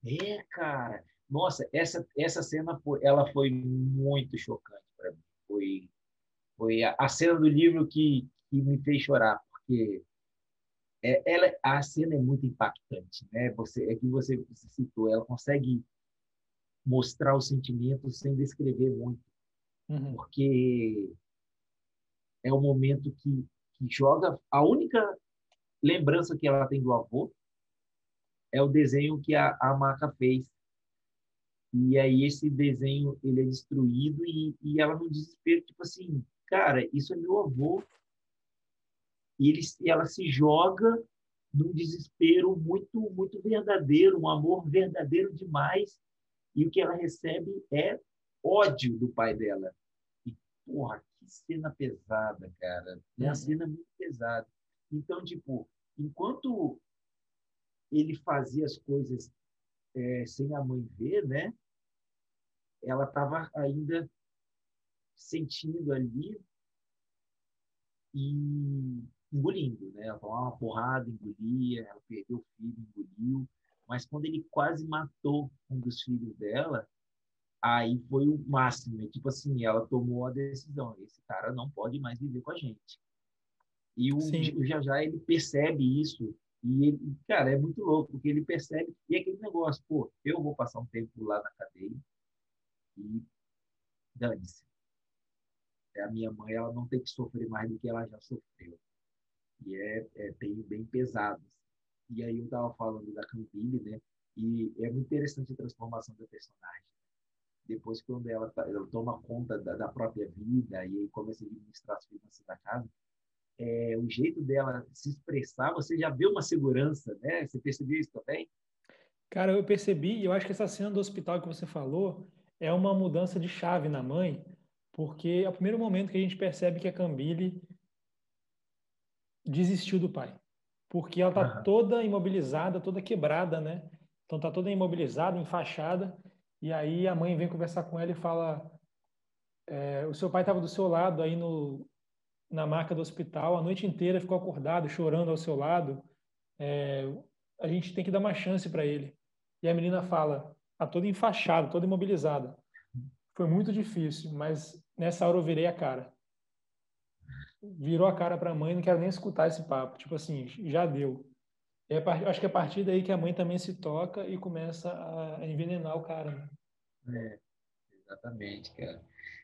É, cara. Nossa, essa, essa cena foi, ela foi muito chocante para mim. Foi, foi a, a, cena do livro que, que me fez chorar, porque é, ela, a cena é muito impactante, né? Você é que você, você citou, ela consegue mostrar os sentimentos sem descrever muito uhum. porque é o momento que, que joga. A única lembrança que ela tem do avô é o desenho que a, a Maca fez. E aí esse desenho ele é destruído e, e ela no desespero, tipo assim, cara, isso é meu avô. E, ele, ela se joga num desespero muito muito verdadeiro, um amor verdadeiro demais. E o que ela recebe é ódio do pai dela. E, porra, que cena pesada, cara. É uma uhum. cena muito pesada. Então, tipo, enquanto ele fazia as coisas é, sem a mãe ver, né? Ela estava ainda sentindo ali e engolindo, né? Ela tomava uma porrada, engolia, ela perdeu o filho, engoliu. Mas quando ele quase matou um dos filhos dela, aí foi o máximo. Né? Tipo assim, ela tomou a decisão: esse cara não pode mais viver com a gente. E o, o Jajá, ele percebe isso. E ele, cara, é muito louco, porque ele percebe. E é aquele negócio: pô, eu vou passar um tempo lá na cadeia e dane-se. É a minha mãe, ela não tem que sofrer mais do que ela já sofreu. E é, é bem, bem pesado. E aí eu estava falando da Campile, né? E é muito interessante a transformação da personagem. Depois, quando ela, tá, ela toma conta da, da, própria vida e aí começa a administrar as finanças da casa, é, o jeito dela se expressar, você já vê uma segurança, né? Você percebeu isso também? Cara, eu percebi, e eu acho que essa cena do hospital que você falou é uma mudança de chave na mãe, porque é o primeiro momento que a gente percebe que a Cambile desistiu do pai porque ela está uhum. toda imobilizada, toda quebrada, né? Então está toda imobilizada, enfaixada, e aí a mãe vem conversar com ela e fala: é, o seu pai estava do seu lado aí no, na maca do hospital, a noite inteira ficou acordado, chorando ao seu lado. É, a gente tem que dar uma chance para ele. E a menina fala, tá toda enfaixada, toda imobilizada. Foi muito difícil, mas nessa hora eu virei a cara virou a cara para a mãe, não quero nem escutar esse papo. Tipo assim, já deu. É, acho que é a partir daí que a mãe também se toca e começa a envenenar o cara. Né? É, exatamente, cara.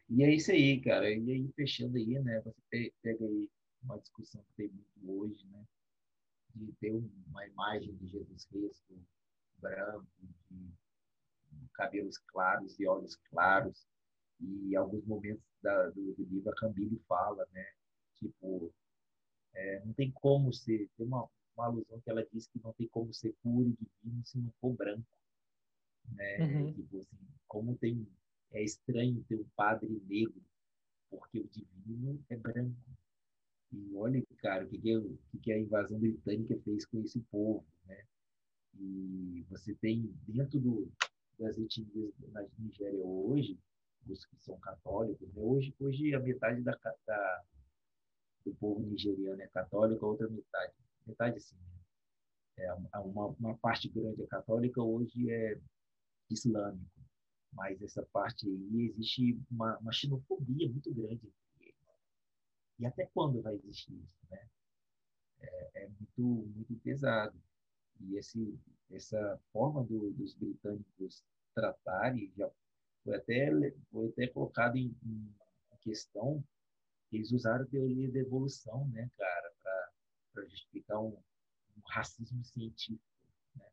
E é isso aí, cara. E aí, fechando aí, né? Você pega aí uma discussão que tem muito hoje, né? De ter uma imagem de Jesus Cristo branco, de cabelos claros e olhos claros. E em alguns momentos da, do, do livro, a Cambile fala, né? Tipo, é, não tem como ser. Tem uma, uma alusão que ela diz que não tem como ser puro e divino se não for branco. Né? Uhum. Tipo assim, como tem. É estranho ter um padre negro, porque o divino é branco. E olha, cara, o que, que, o que, que a invasão britânica fez com esse povo, né? E você tem dentro do, das etnias na Nigéria hoje, os que são católicos, né? hoje, hoje a metade da, da, do povo nigeriano é católica, a outra metade, metade sim. Né? É, uma, uma parte grande é católica, hoje é islâmico. Mas essa parte aí existe uma, uma xenofobia muito grande. E até quando vai existir isso, né? É, é muito, muito pesado. E esse, essa forma do, dos britânicos tratarem já foi até, foi até colocado em, em questão eles usaram a teoria da evolução, né, cara, para justificar um, um, racismo científico, né?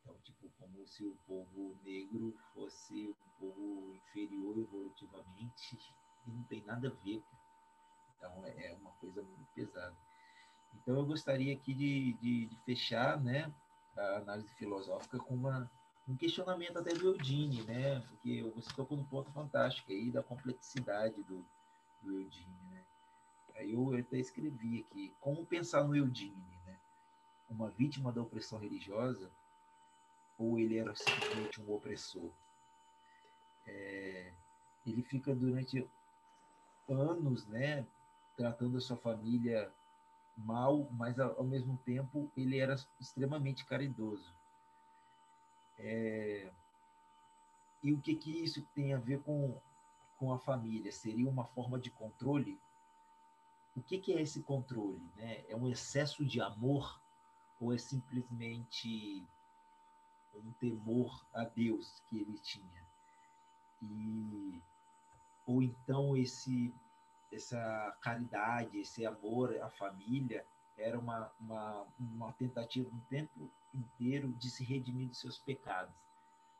Então, tipo, como se o povo negro fosse um povo inferior evolutivamente, e não tem nada a ver. Então, é, é uma coisa muito pesada. Então, eu gostaria aqui de, de, de fechar, né, a análise filosófica com uma um questionamento até do Eudine, né? Porque você tocou num ponto fantástico aí da complexidade do, do Eudine, né? Aí eu até escrevi aqui, como pensar no Eudine, né? Uma vítima da opressão religiosa ou ele era simplesmente um opressor? É, ele fica durante anos, né, tratando a sua família mal, mas ao, mesmo tempo ele era extremamente caridoso. É, e o que que isso tem a ver com com a família seria uma forma de controle? O que, que é esse controle? Né? É um excesso de amor ou é simplesmente um temor a Deus que ele tinha? E, ou então esse essa caridade, esse amor à família era uma, uma, uma tentativa um tempo inteiro de se redimir dos seus pecados.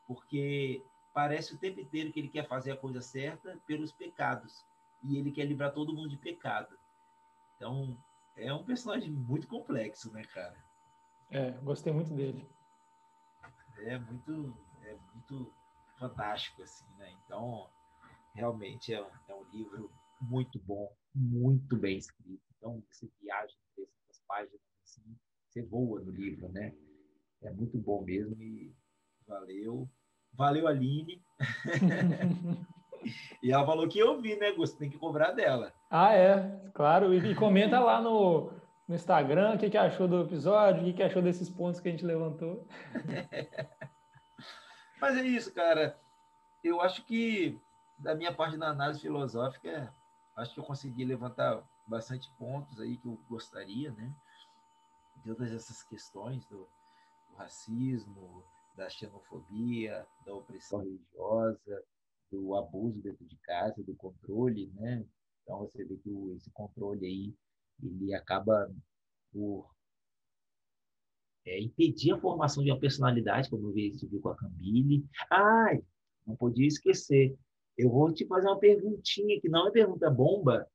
Porque parece o tempo inteiro que ele quer fazer a coisa certa pelos pecados. E ele quer livrar todo mundo de pecado. Então, é um personagem muito complexo, né, cara? É, gostei muito dele. É muito, é muito fantástico, assim, né? Então, realmente é, é um livro muito bom, muito bem escrito. Então, você viaja 300 páginas, assim, você voa no livro, né? é muito bom mesmo e valeu. Valeu, Aline. [laughs] e ela falou que eu vi, né, Gusto? Tem que cobrar dela. Ah, é, claro. E, e comenta lá no, no Instagram o que, que achou do episódio, o que, que achou desses pontos que a gente levantou. [laughs] Mas é isso, cara. Eu acho que, da minha parte da análise filosófica, acho que eu consegui levantar bastante pontos aí que eu gostaria, né? De todas essas questões do, do racismo, da xenofobia, da opressão religiosa, do abuso dentro de casa, do controle, né? Então você vê que esse controle aí ele acaba por é, impedir a formação de uma personalidade, como você viu com a Camille. Ai, não podia esquecer. Eu vou te fazer uma perguntinha que não é pergunta bomba,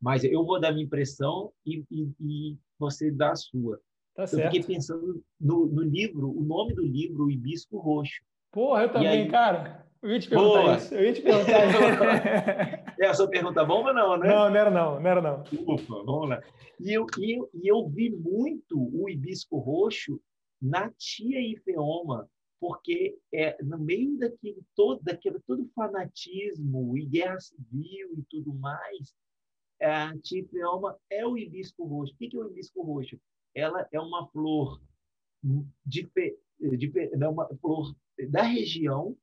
mas eu vou dar minha impressão e, e, e você dá a sua. Tá eu certo. fiquei pensando no, no, livro, o nome do livro, O Hibisco Roxo. Porra, eu também, aí... cara. Eu ia te perguntar Boa. isso. Eu ia te perguntar isso. [laughs] é a sua pergunta bomba, não, né? Não, não era não, não era não. Ufa, vamos lá. E eu, e eu, e eu vi muito o hibisco roxo na tia Ifeoma, porque é, no meio daquilo todo, daquele todo fanatismo e guerra civil e tudo mais, a tia Ifeoma é o hibisco roxo. O que é o hibisco roxo? Ela é uma flor de, de, é uma flor da região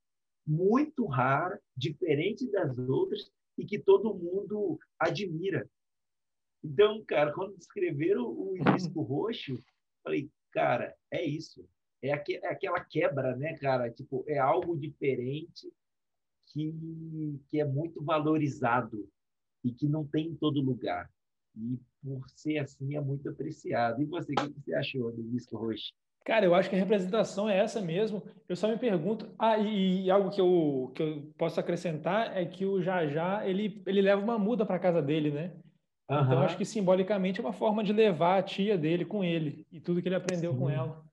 muito rara, diferente das outras e que todo mundo admira. Então, cara, quando descreveram o hibisco roxo, falei, cara, é isso. É, aqu é aquela quebra, né, cara? Tipo, é algo diferente que, que é muito valorizado e que não tem em todo lugar. E por ser assim, é muito apreciado. E você, o que você achou do hibisco roxo? Cara, eu acho que a representação é essa mesmo. Eu só me pergunto, ah, e, e algo que eu, que eu posso acrescentar é que o Jajá, ele, ele leva uma muda para casa dele, né? Uhum. Então, acho que simbolicamente é uma forma de levar a tia dele com ele e tudo que ele aprendeu Sim. com ela.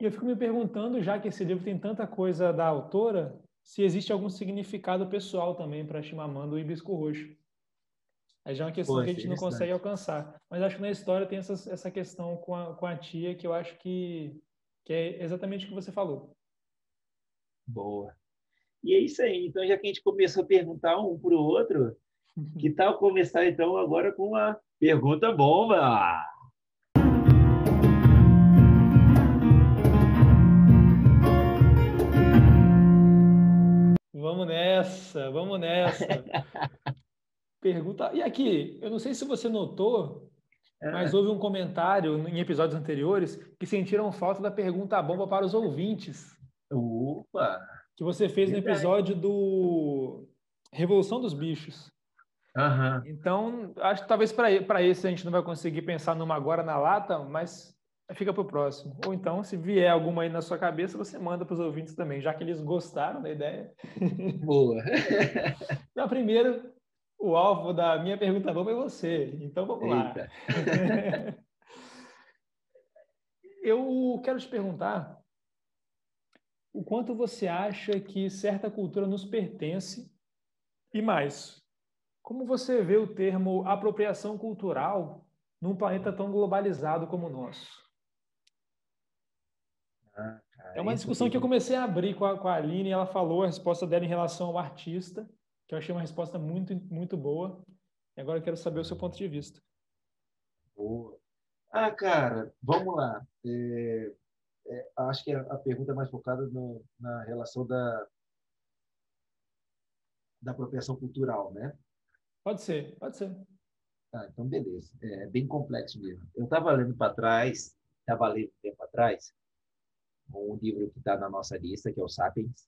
E eu fico me perguntando, já que esse livro tem tanta coisa da autora, se existe algum significado pessoal também para Chimamanda o Hibisco Roxo. Aí já é uma questão Pô, que a gente não consegue alcançar. Mas acho que na história tem essa, essa questão com a, com a tia que eu acho que, que é exatamente o que você falou. Boa. E é isso aí. Então, já que a gente começou a perguntar um para o outro, [laughs] que tal começar então agora com uma pergunta bomba? Vamos nessa, vamos nessa. [laughs] Pergunta. E aqui, eu não sei se você notou, é. mas houve um comentário em episódios anteriores que sentiram falta da pergunta bomba para os ouvintes. Opa! Que você fez no episódio do Revolução dos Bichos. Uhum. Então, acho que talvez para esse a gente não vai conseguir pensar numa agora na lata, mas fica para o próximo. Ou então, se vier alguma aí na sua cabeça, você manda para os ouvintes também, já que eles gostaram da ideia. Boa! [laughs] Na primeira, o alvo da minha pergunta bomba é você. Então vamos Eita. lá. [laughs] Eu quero te perguntar o quanto você acha que certa cultura nos pertence e mais. Como você vê o termo apropriação cultural num planeta tão globalizado como o nosso? Ah, cara, é uma discussão que eu comecei a abrir com a, com a Aline e ela falou a resposta dela em relação ao artista que eu achei uma resposta muito, muito boa. E agora eu quero saber o seu ponto de vista. Boa. Ah, cara, vamos lá. É, é, acho que a pergunta é mais focada no, na relação da, da apropriação cultural, né? Pode ser, pode ser. Ah, então beleza. É bem complexo mesmo. Eu estava lendo para trás, estava lendo tempo atrás, um livro que está na nossa lista, que é o Sapiens.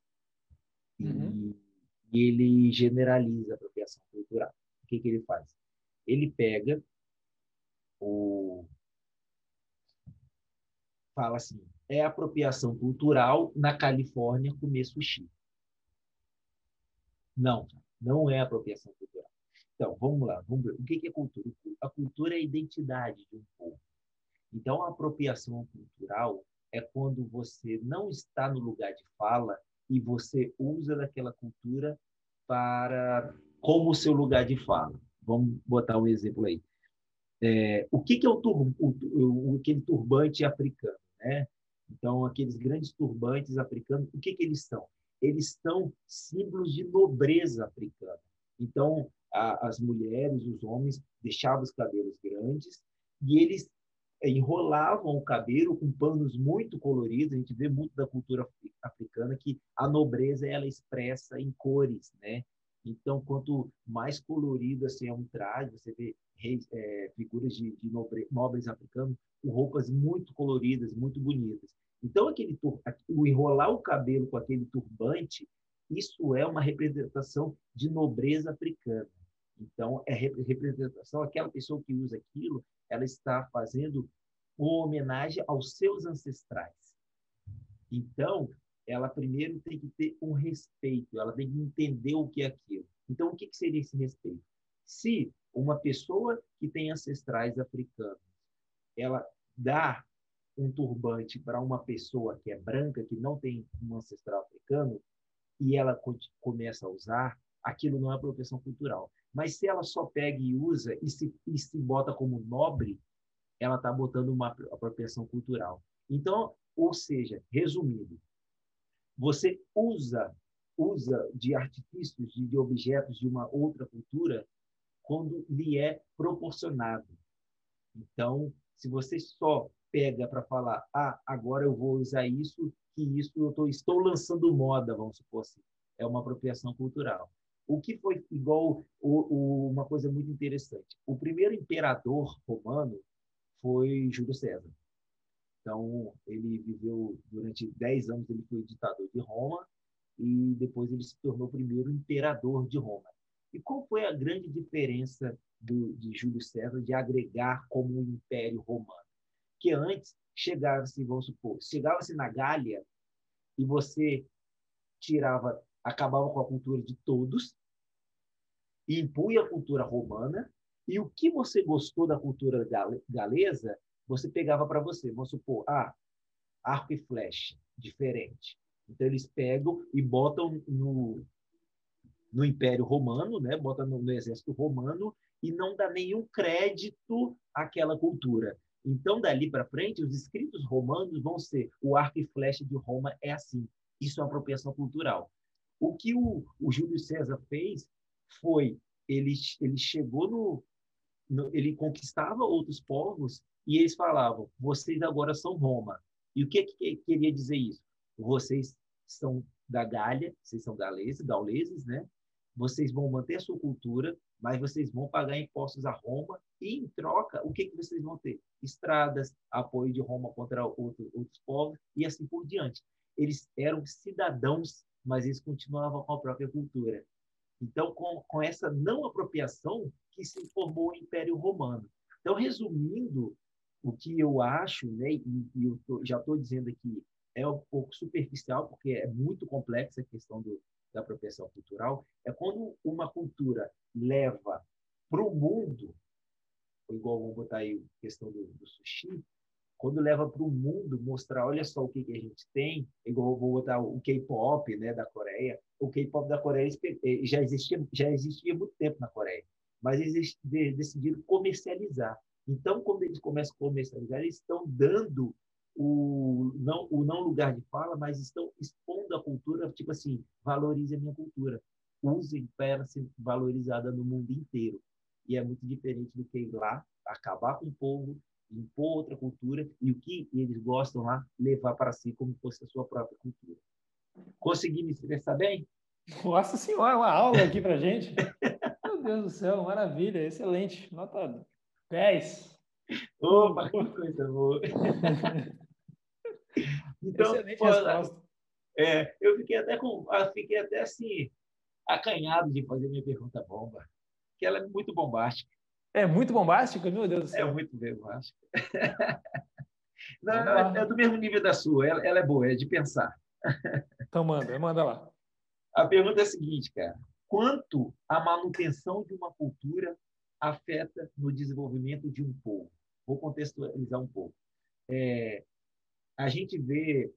Uhum. E e ele generaliza a apropriação cultural. O que, que ele faz? Ele pega o. Fala assim: é apropriação cultural na Califórnia comer sushi. Não, não é apropriação cultural. Então, vamos lá, vamos ver. O que é cultura? A cultura é a identidade de um povo. Então, a apropriação cultural é quando você não está no lugar de fala e você usa daquela cultura para como seu lugar de fala. Vamos botar um exemplo aí. É, o que, que é o, tur, o, o, aquele turbante africano? né? Então, aqueles grandes turbantes africanos, o que, que eles são? Eles são símbolos de nobreza africana. Então, a, as mulheres, os homens, deixavam os cabelos grandes e eles enrolavam o cabelo com panos muito coloridos. A gente vê muito da cultura africana que a nobreza ela expressa em cores, né? Então, quanto mais colorido assim é um traje, você vê reis, é, figuras de, de nobre, nobres africanos com roupas muito coloridas, muito bonitas. Então, aquele o enrolar o cabelo com aquele turbante, isso é uma representação de nobreza africana. Então, é representação, aquela pessoa que usa aquilo, ela está fazendo uma homenagem aos seus ancestrais. Então, ela primeiro tem que ter um respeito, ela tem que entender o que é aquilo. Então, o que seria esse respeito? Se uma pessoa que tem ancestrais africanos, ela dá um turbante para uma pessoa que é branca, que não tem um ancestral africano, e ela começa a usar, aquilo não é apropriação cultural. Mas se ela só pega e usa e se, e se bota como nobre, ela está botando uma apropriação cultural. Então, ou seja, resumindo, você usa usa de artifícios, de, de objetos de uma outra cultura quando lhe é proporcionado. Então, se você só pega para falar, ah, agora eu vou usar isso, que isso eu tô, estou lançando moda, vamos supor assim, é uma apropriação cultural. O que foi igual o, o, uma coisa muito interessante. O primeiro imperador romano foi Júlio César. Então, ele viveu durante 10 anos, ele foi ditador de Roma e depois ele se tornou o primeiro imperador de Roma. E qual foi a grande diferença do, de Júlio César de agregar como um império romano? Que antes chegava-se, vamos supor, chegava-se na Gália e você tirava, acabava com a cultura de todos e impunha a cultura romana e o que você gostou da cultura galesa, você pegava para você. Vamos supor, ah, arco e flecha, diferente. Então, eles pegam e botam no, no Império Romano, né? botam no, no Exército Romano e não dá nenhum crédito àquela cultura. Então, dali para frente, os escritos romanos vão ser o arco e flecha de Roma é assim. Isso é uma apropriação cultural. O que o, o Júlio César fez foi ele, ele chegou no, ele conquistava outros povos e eles falavam: vocês agora são Roma. E o que, que queria dizer isso? Vocês são da Gália, vocês são galeses, gauleses, né? Vocês vão manter a sua cultura, mas vocês vão pagar impostos a Roma e, em troca, o que, que vocês vão ter? Estradas, apoio de Roma contra outro, outros povos e assim por diante. Eles eram cidadãos, mas eles continuavam com a própria cultura. Então, com, com essa não apropriação que se formou o Império Romano. Então, resumindo, o que eu acho, né, e, e eu tô, já estou dizendo aqui, é um pouco superficial, porque é muito complexa a questão do, da apropriação cultural, é quando uma cultura leva para o mundo, igual vou botar aí a questão do, do sushi, quando leva para o mundo mostrar, olha só o que, que a gente tem, igual vou botar o K-pop, né, da Coreia. O K-pop da Coreia eh, já existia, já existia muito tempo na Coreia, mas eles decidiram comercializar. Então, quando eles começam a comercializar, eles estão dando o não, o não lugar de fala, mas estão expondo a cultura, tipo assim, valorize a minha cultura. Usem para ser valorizada no mundo inteiro. E é muito diferente do que ir lá, acabar com o povo, impor outra cultura e o que eles gostam lá, levar para si como fosse a sua própria cultura. Consegui me expressar bem? Nossa Senhora, uma aula aqui para gente. Meu Deus do céu, maravilha, excelente. Nota 10. Opa, que coisa boa. [laughs] então, excelente pô, resposta. É, eu fiquei até com, fiquei até assim acanhado de fazer minha pergunta bomba, que ela é muito bombástica. É muito bombástica, meu Deus do céu. É muito bombástica. [laughs] Não, é, é do mesmo nível da sua, ela, ela é boa, é de pensar. Então manda, manda lá. A pergunta é a seguinte, cara. Quanto a manutenção de uma cultura afeta no desenvolvimento de um povo? Vou contextualizar um pouco. É, a gente vê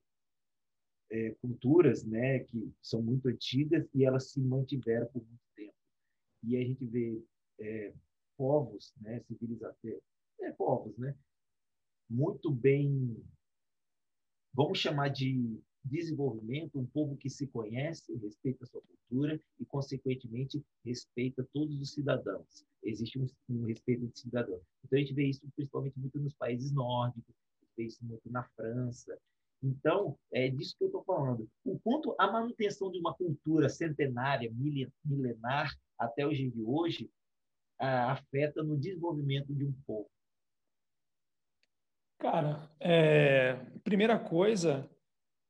é, culturas né, que são muito antigas e elas se mantiveram por muito tempo. E a gente vê é, povos, né, civilizações, é, povos, né, muito bem vamos chamar de desenvolvimento um povo que se conhece, respeita a sua cultura e, consequentemente, respeita todos os cidadãos. Existe um, um respeito de cidadão. Então, a gente vê isso principalmente muito nos países nórdicos, a gente vê isso muito na França. Então, é disso que eu estou falando. O ponto, a manutenção de uma cultura centenária, milenar, até os dias de hoje, afeta no desenvolvimento de um povo. Cara, é, primeira coisa,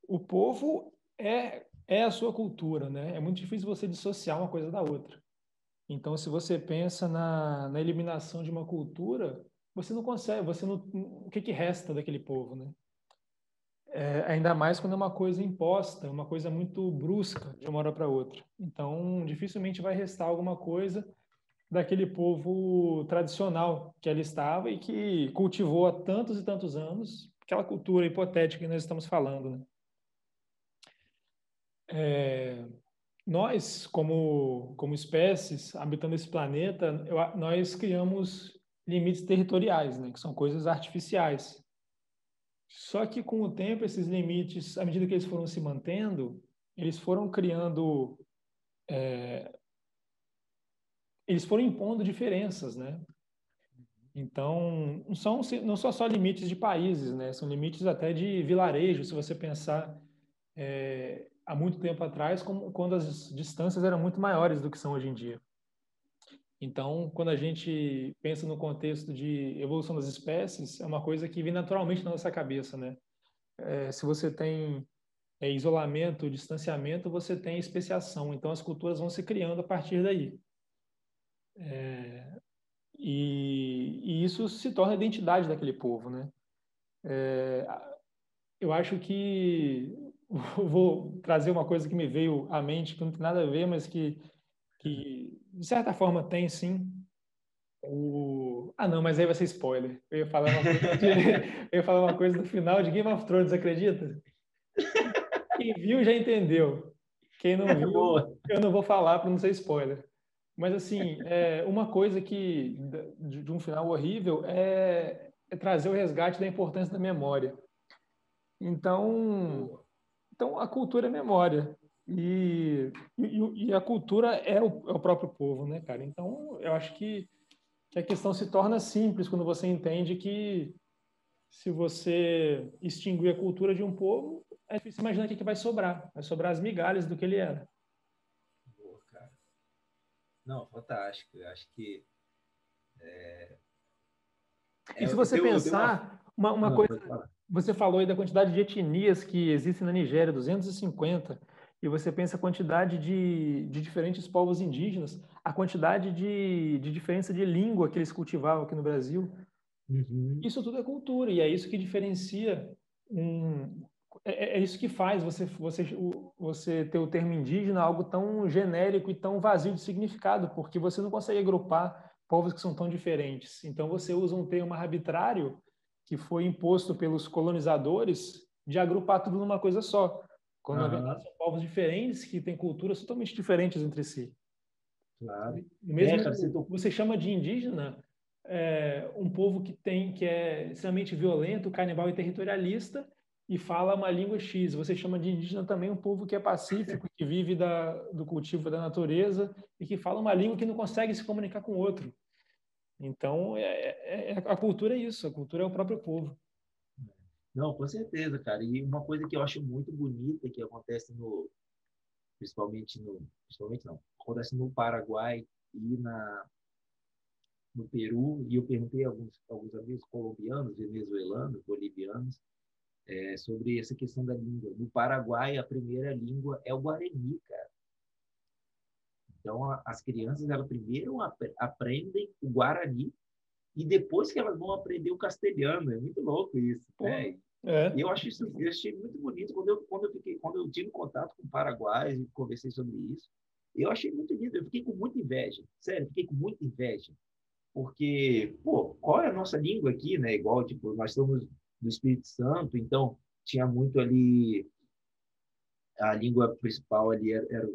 o povo é, é a sua cultura, né? É muito difícil você dissociar uma coisa da outra. Então, se você pensa na, na eliminação de uma cultura, você não consegue, você não, o que, que resta daquele povo, né? É, ainda mais quando é uma coisa imposta, uma coisa muito brusca de uma hora para outra. Então, dificilmente vai restar alguma coisa daquele povo tradicional que ali estava e que cultivou há tantos e tantos anos aquela cultura hipotética que nós estamos falando. Né? É, nós, como, como espécies, habitando esse planeta, eu, nós criamos limites territoriais, né, que são coisas artificiais. Só que com o tempo, esses limites, à medida que eles foram se mantendo, eles foram criando é, eles foram impondo diferenças, né? Então, não são, não são só limites de países, né? São limites até de vilarejo, se você pensar é, há muito tempo atrás, como, quando as distâncias eram muito maiores do que são hoje em dia. Então, quando a gente pensa no contexto de evolução das espécies, é uma coisa que vem naturalmente na nossa cabeça, né? É, se você tem é, isolamento, distanciamento, você tem especiação. Então, as culturas vão se criando a partir daí. É, e, e, isso se torna a identidade daquele povo, né? É, eu acho que [laughs] vou trazer uma coisa que me veio à mente, que não tem nada a ver, mas que, que de certa forma tem sim. O... Ah, não, mas aí vai ser spoiler. Eu ia falar uma coisa, de... [laughs] eu ia falar uma coisa no final de Game of Thrones, acredita? Quem viu já entendeu. Quem não viu, eu não vou falar para não ser spoiler. Mas, assim, é, uma coisa que, de, de um final horrível, é, é, trazer o resgate da importância da memória. Então, então a cultura é memória. E, e, e a cultura é o, é o, próprio povo, né, cara? Então, eu acho que, que a questão se torna simples quando você entende que se você extinguir a cultura de um povo, é difícil imaginar o que, que vai sobrar. Vai sobrar as migalhas do que ele era. Não, fantástico. Eu acho que. É... E se você pensar, uma, uma Não, coisa. Você falou aí da quantidade de etnias que existem na Nigéria, 250, e você pensa a quantidade de, de diferentes povos indígenas, a quantidade de, de diferença de língua que eles cultivavam aqui no Brasil. Uhum. Isso tudo é cultura, e é isso que diferencia um, é, é, é, isso que faz você, você, você ter o termo indígena algo tão genérico e tão vazio de significado, porque você não consegue agrupar povos que são tão diferentes. Então você usa um termo arbitrário que foi imposto pelos colonizadores de agrupar tudo numa coisa só. Quando uhum. na verdade são povos diferentes que têm culturas totalmente diferentes entre si. Claro. Mesmo é, você, você chama de indígena é, um povo que tem que é extremamente violento, canibal e territorialista, e fala uma língua X. Você chama de indígena também um povo que é pacífico, que vive da, do cultivo da natureza e que fala uma língua que não consegue se comunicar com outro. Então, é, é, é, a cultura é isso, a cultura é o próprio povo. Não, com certeza, cara. E uma coisa que eu acho muito bonita que acontece no, principalmente no, principalmente não, acontece no Paraguai e na no Peru, e eu perguntei a alguns, alguns amigos colombianos, venezuelanos, bolivianos, é, sobre essa questão da língua. No Paraguai, a primeira língua é o Guarani, cara. Então, a, as crianças, elas primeiro ap aprendem o Guarani e depois que elas vão aprender o castelhano. É muito louco isso. Né? É. E eu acho isso, eu achei muito bonito quando eu, quando eu fiquei, quando eu tive contato com paraguaios e conversei sobre isso. Eu achei muito lindo. Eu fiquei com muita inveja. Sério, fiquei com muita inveja. Porque, pô, qual é a nossa língua aqui, né? Igual, tipo, nós estamos do Espírito Santo, então tinha muito ali a língua principal ali era, era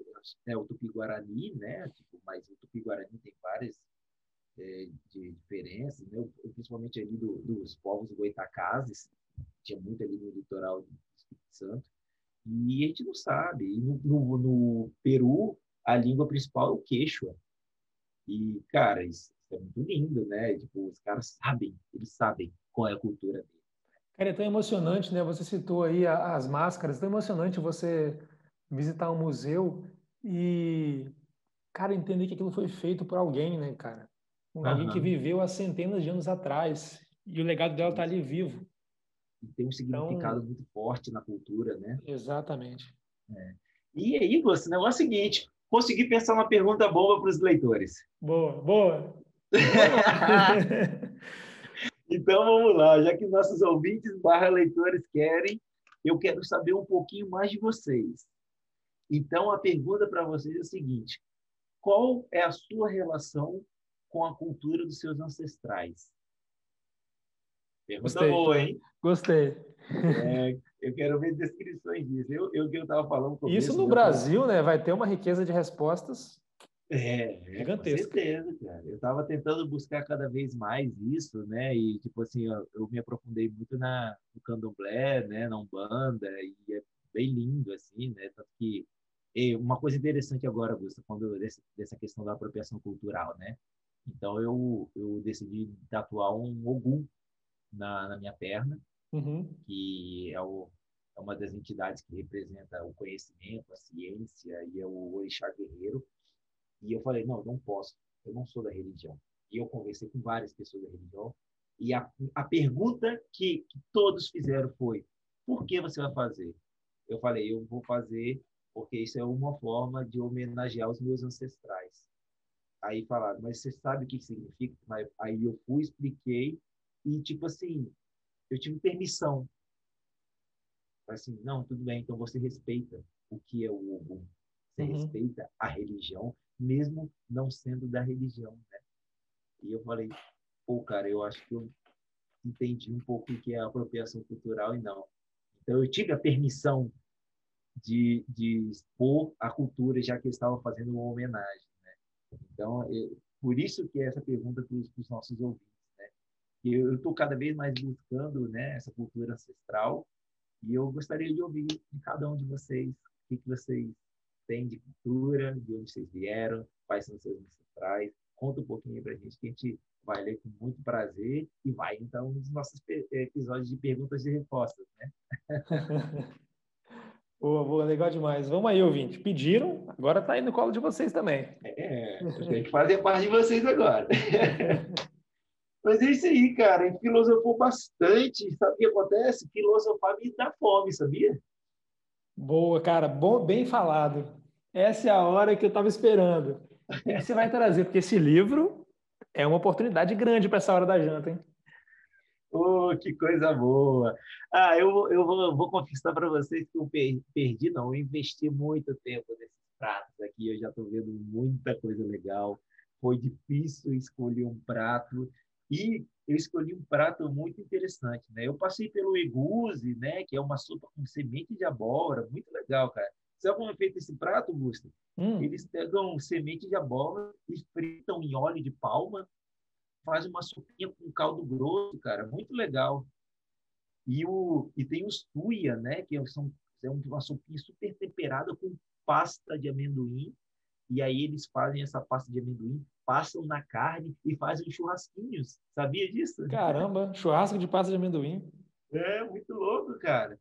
é o tupi-guarani, né? Tipo, mas o tupi-guarani tem várias é, diferenças, né? Principalmente ali do, dos povos goitacazes, tinha muito ali no litoral do Espírito Santo, e a gente não sabe. No, no, no, Peru, a língua principal é o quechua. E, cara, isso, é muito lindo, né? Tipo, os caras sabem, eles sabem qual é a cultura dele. Cara, é tão emocionante, né? Você citou aí as máscaras, é tão emocionante você visitar um museu e, cara, entender que aquilo foi feito por alguém, né, cara? Alguém uhum. que viveu há centenas de anos atrás e o legado dela está ali vivo. E tem um significado então, muito forte na cultura, né? Exatamente. É. E aí, você, o negócio é o seguinte: consegui pensar uma pergunta boa para os leitores. Boa, boa. [laughs] [laughs] então vamos lá, já que nossos ouvintes barra leitores querem, eu quero saber um pouquinho mais de vocês. Então a pergunta para vocês é a seguinte: qual é a sua relação com a cultura dos seus ancestrais? Pergunta Gostei. boa, hein? Gostei. É, eu quero ver descrições disso. Eu, eu que eu estava falando. Isso no né? Brasil, né? Vai ter uma riqueza de respostas é, gigantesca. Com certeza, cara. Eu estava tentando buscar cada vez mais isso, né? E tipo assim, eu, eu me aprofundei muito na no candomblé, né? Na umbanda e é bem lindo assim, né? Tanto que e uma coisa interessante agora, Augusto, quando desse, dessa questão da apropriação cultural, né? Então eu eu decidi tatuar um ogum na, na minha perna, uhum. que é, o, é, uma das entidades que representa o conhecimento, a ciência e é o orixá guerreiro. E eu falei, não, não posso, eu não sou da religião. E eu conversei com várias pessoas da religião e a, a pergunta que, que todos fizeram foi, por que você vai fazer? Eu falei, eu vou fazer porque isso é uma forma de homenagear os meus ancestrais. Aí falaram, mas você sabe o que significa? Aí eu fui, expliquei, e, tipo assim, eu tive permissão. Assim, não, tudo bem, então você respeita o que é o Ogum. Você uhum. respeita a religião, mesmo não sendo da religião, né? E eu falei, pô, cara, eu acho que eu entendi um pouco o que é apropriação cultural e não. Então, eu tive a permissão de, de expor a cultura, já que eu estava fazendo uma homenagem, né? Então, eu, por isso que é essa pergunta para os nossos ouvintes eu estou cada vez mais buscando né, essa cultura ancestral e eu gostaria de ouvir de cada um de vocês o que, que vocês têm de cultura, de onde vocês vieram, quais são os seus ancestrais. Conta um pouquinho para a gente, que a gente vai ler com muito prazer e vai, então, nos nossos episódios de perguntas e respostas, né? [laughs] Boa, boa, legal demais. Vamos aí, ouvinte. Pediram, agora está aí no colo de vocês também. É, eu tenho que fazer parte de vocês agora. [laughs] Mas é isso aí, cara. Ele filosofou bastante. Sabe o que acontece? Filosofar me dá fome, sabia? Boa, cara. Bom, bem falado. Essa é a hora que eu estava esperando. Você vai trazer? Porque esse livro é uma oportunidade grande para essa hora da janta, hein? Oh, que coisa boa! Ah, eu, eu vou, vou confessar para vocês que eu perdi, não, eu investi muito tempo nesses pratos aqui, eu já estou vendo muita coisa legal. Foi difícil escolher um prato e eu escolhi um prato muito interessante, né? Eu passei pelo egusi, né? Que é uma sopa com semente de abóbora, muito legal, cara. Sabe como é feito esse prato, Gusto? Hum. Eles pegam semente de abóbora e fritam em óleo de palma, fazem uma sopinha com caldo grosso, cara, muito legal. E, o, e tem os tuia, né? Que são, é uma sopinha super temperada com pasta de amendoim. E aí eles fazem essa pasta de amendoim passam na carne e fazem churrasquinhos. Sabia disso? Caramba, churrasco de pasta de amendoim. É, muito louco, cara.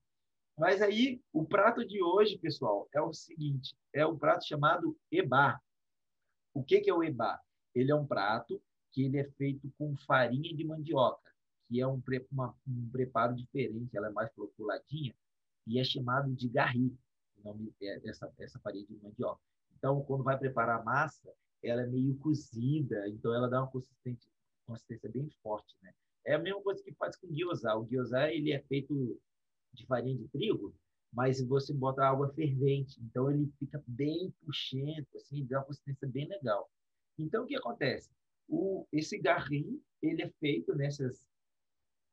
Mas aí, o prato de hoje, pessoal, é o seguinte: é um prato chamado eba. O que, que é o eba? Ele é um prato que ele é feito com farinha de mandioca, que é um, uma, um preparo diferente, ela é mais floculadinha, e é chamado de garri, o nome é dessa, essa farinha de mandioca. Então, quando vai preparar a massa, ela é meio cozida, então ela dá uma consistência, consistência bem forte, né? É a mesma coisa que faz com o gyoza. O gyoza ele é feito de farinha de trigo, mas você bota água fervente, então ele fica bem puxento, assim, dá uma consistência bem legal. Então o que acontece? O, esse garrim ele é feito nessas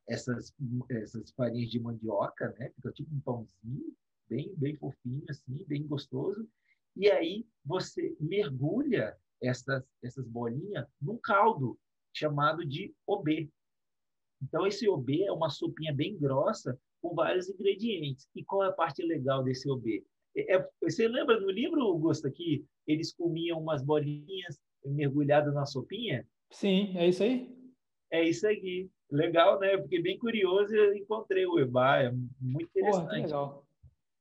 essas essas farinhas de mandioca, né? Fica tipo um pãozinho, bem bem fofinho assim, bem gostoso. E aí você mergulha essas, essas bolinhas num caldo chamado de obê. Então, esse obê é uma sopinha bem grossa, com vários ingredientes. E qual é a parte legal desse OB? É, é, você lembra no livro, Augusto, que eles comiam umas bolinhas mergulhadas na sopinha? Sim, é isso aí? É isso aí. Legal, né? Fiquei bem curioso e encontrei o Eba, é muito interessante. Porra, legal.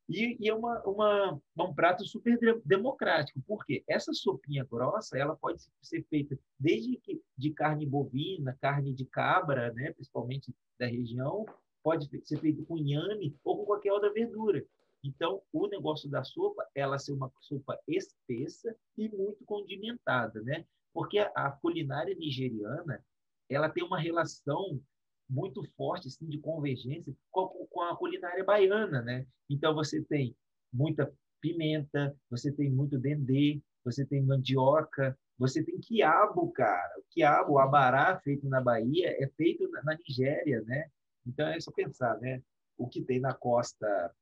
E, e, é uma, uma, um prato super democrático, porque essa sopinha grossa ela pode ser feita desde que, de carne bovina, carne de cabra, né, principalmente da região, pode ser feito com inhame ou com qualquer outra verdura. Então, o negócio da sopa, ela ser uma sopa espessa e muito condimentada, né? Porque a, culinária nigeriana, ela tem uma relação muito forte assim, de convergência com, a culinária baiana, né? Então você tem muita pimenta, você tem muito dendê, você tem mandioca, você tem quiabo, cara. O quiabo, o abará feito na Bahia é feito na Nigéria, né? Então é só pensar, né? O que tem na costa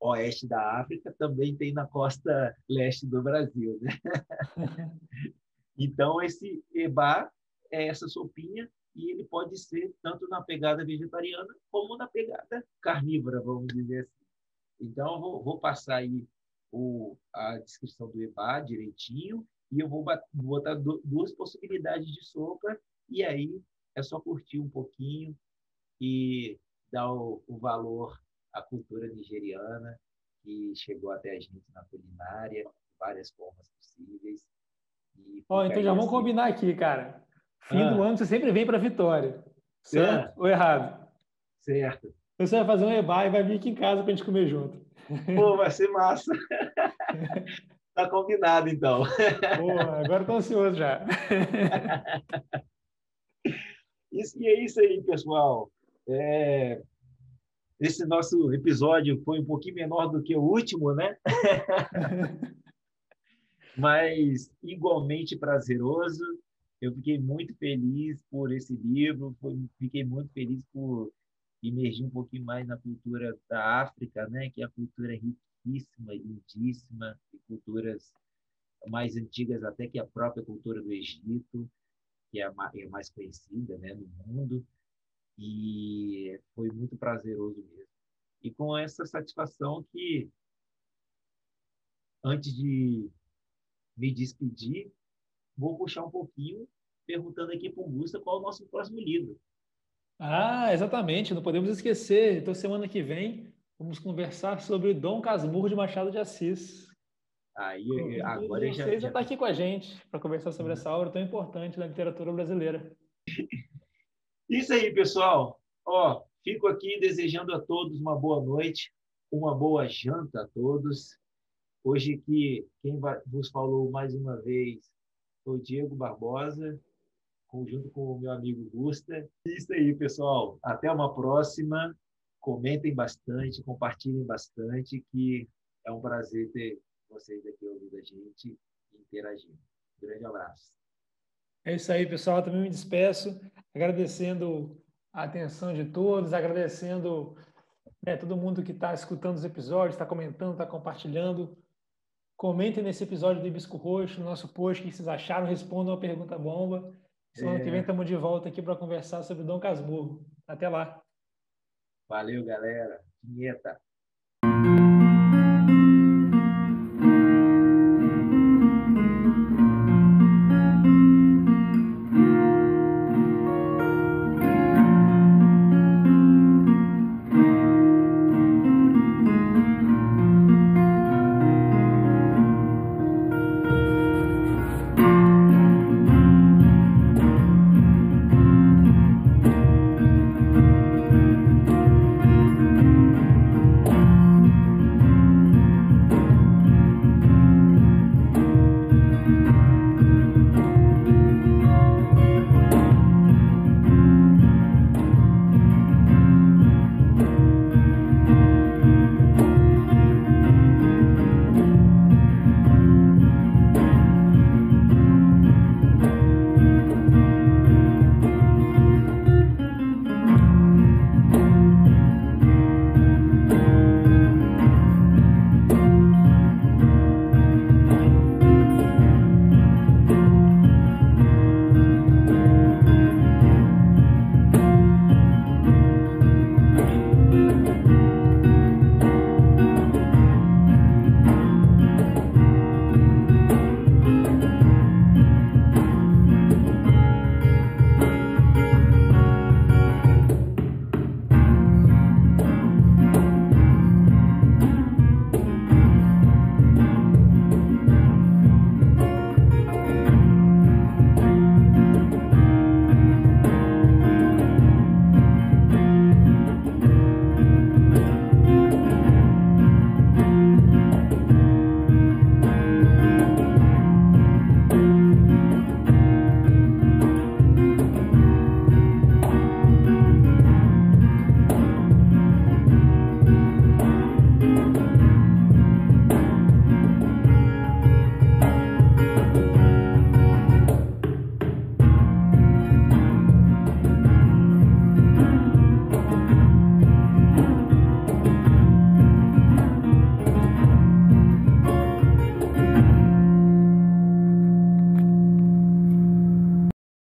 oeste da África também tem na costa leste do Brasil, né? [laughs] então esse eba é essa sopinha e ele pode ser tanto na pegada vegetariana como na pegada carnívora, vamos dizer assim. Então, eu vou, vou passar aí o, a descrição do EBA direitinho e eu vou botar duas possibilidades de sopa e aí é só curtir um pouquinho e dar o, o valor à cultura nigeriana que chegou até a gente na culinária, de várias formas possíveis. oh, então já vamos assim. combinar aqui, cara. Fim ah. do ano você sempre vem para Vitória. Certo ah. ou errado? Certo. Você vai fazer um EBA e vai vir aqui em casa para a gente comer junto. Pô, vai ser massa. [laughs] tá combinado, então. Pô, agora estou ansioso já. Isso, [laughs] e é isso aí, pessoal. É, esse nosso episódio foi um pouquinho menor do que o último, né? [laughs] Mas igualmente prazeroso. Eu fiquei muito feliz por esse livro, foi, fiquei muito feliz por imergir um pouquinho mais na cultura da África, né, que é a cultura riquíssima, lindíssima, e culturas mais antigas até que a própria cultura do Egito, que é a mais conhecida né, no mundo, e foi muito prazeroso mesmo. E com essa satisfação que, antes de me despedir, vou puxar um pouquinho, perguntando aqui para o Gusta qual é o nosso próximo livro. Ah, exatamente, não podemos esquecer. Então, semana que vem, vamos conversar sobre Dom Casmurro de Machado de Assis. Aí, agora já. Você já está aqui com a gente para conversar sobre essa obra tão importante da literatura brasileira. [laughs] Isso aí, pessoal. Ó, fico aqui desejando a todos uma boa noite, uma boa janta a todos. Hoje que quem vos falou mais uma vez foi o Diego Barbosa, junto com o meu amigo Gusta. Isso aí, pessoal. Até uma próxima. Comentem bastante, compartilhem bastante, que é um prazer ter vocês aqui ouvindo a gente e interagindo. Grande abraço. É isso aí, pessoal. Eu também me despeço, agradecendo a atenção de todos, agradecendo né, todo mundo que está escutando os episódios, está comentando, está compartilhando. Comentem nesse episódio do Hibisco Roxo, no nosso post, o que vocês acharam, respondam a pergunta bomba. Semana é... que vem estamos de volta aqui para conversar sobre Dom Casmurro. Até lá. Valeu, galera. Vinheta.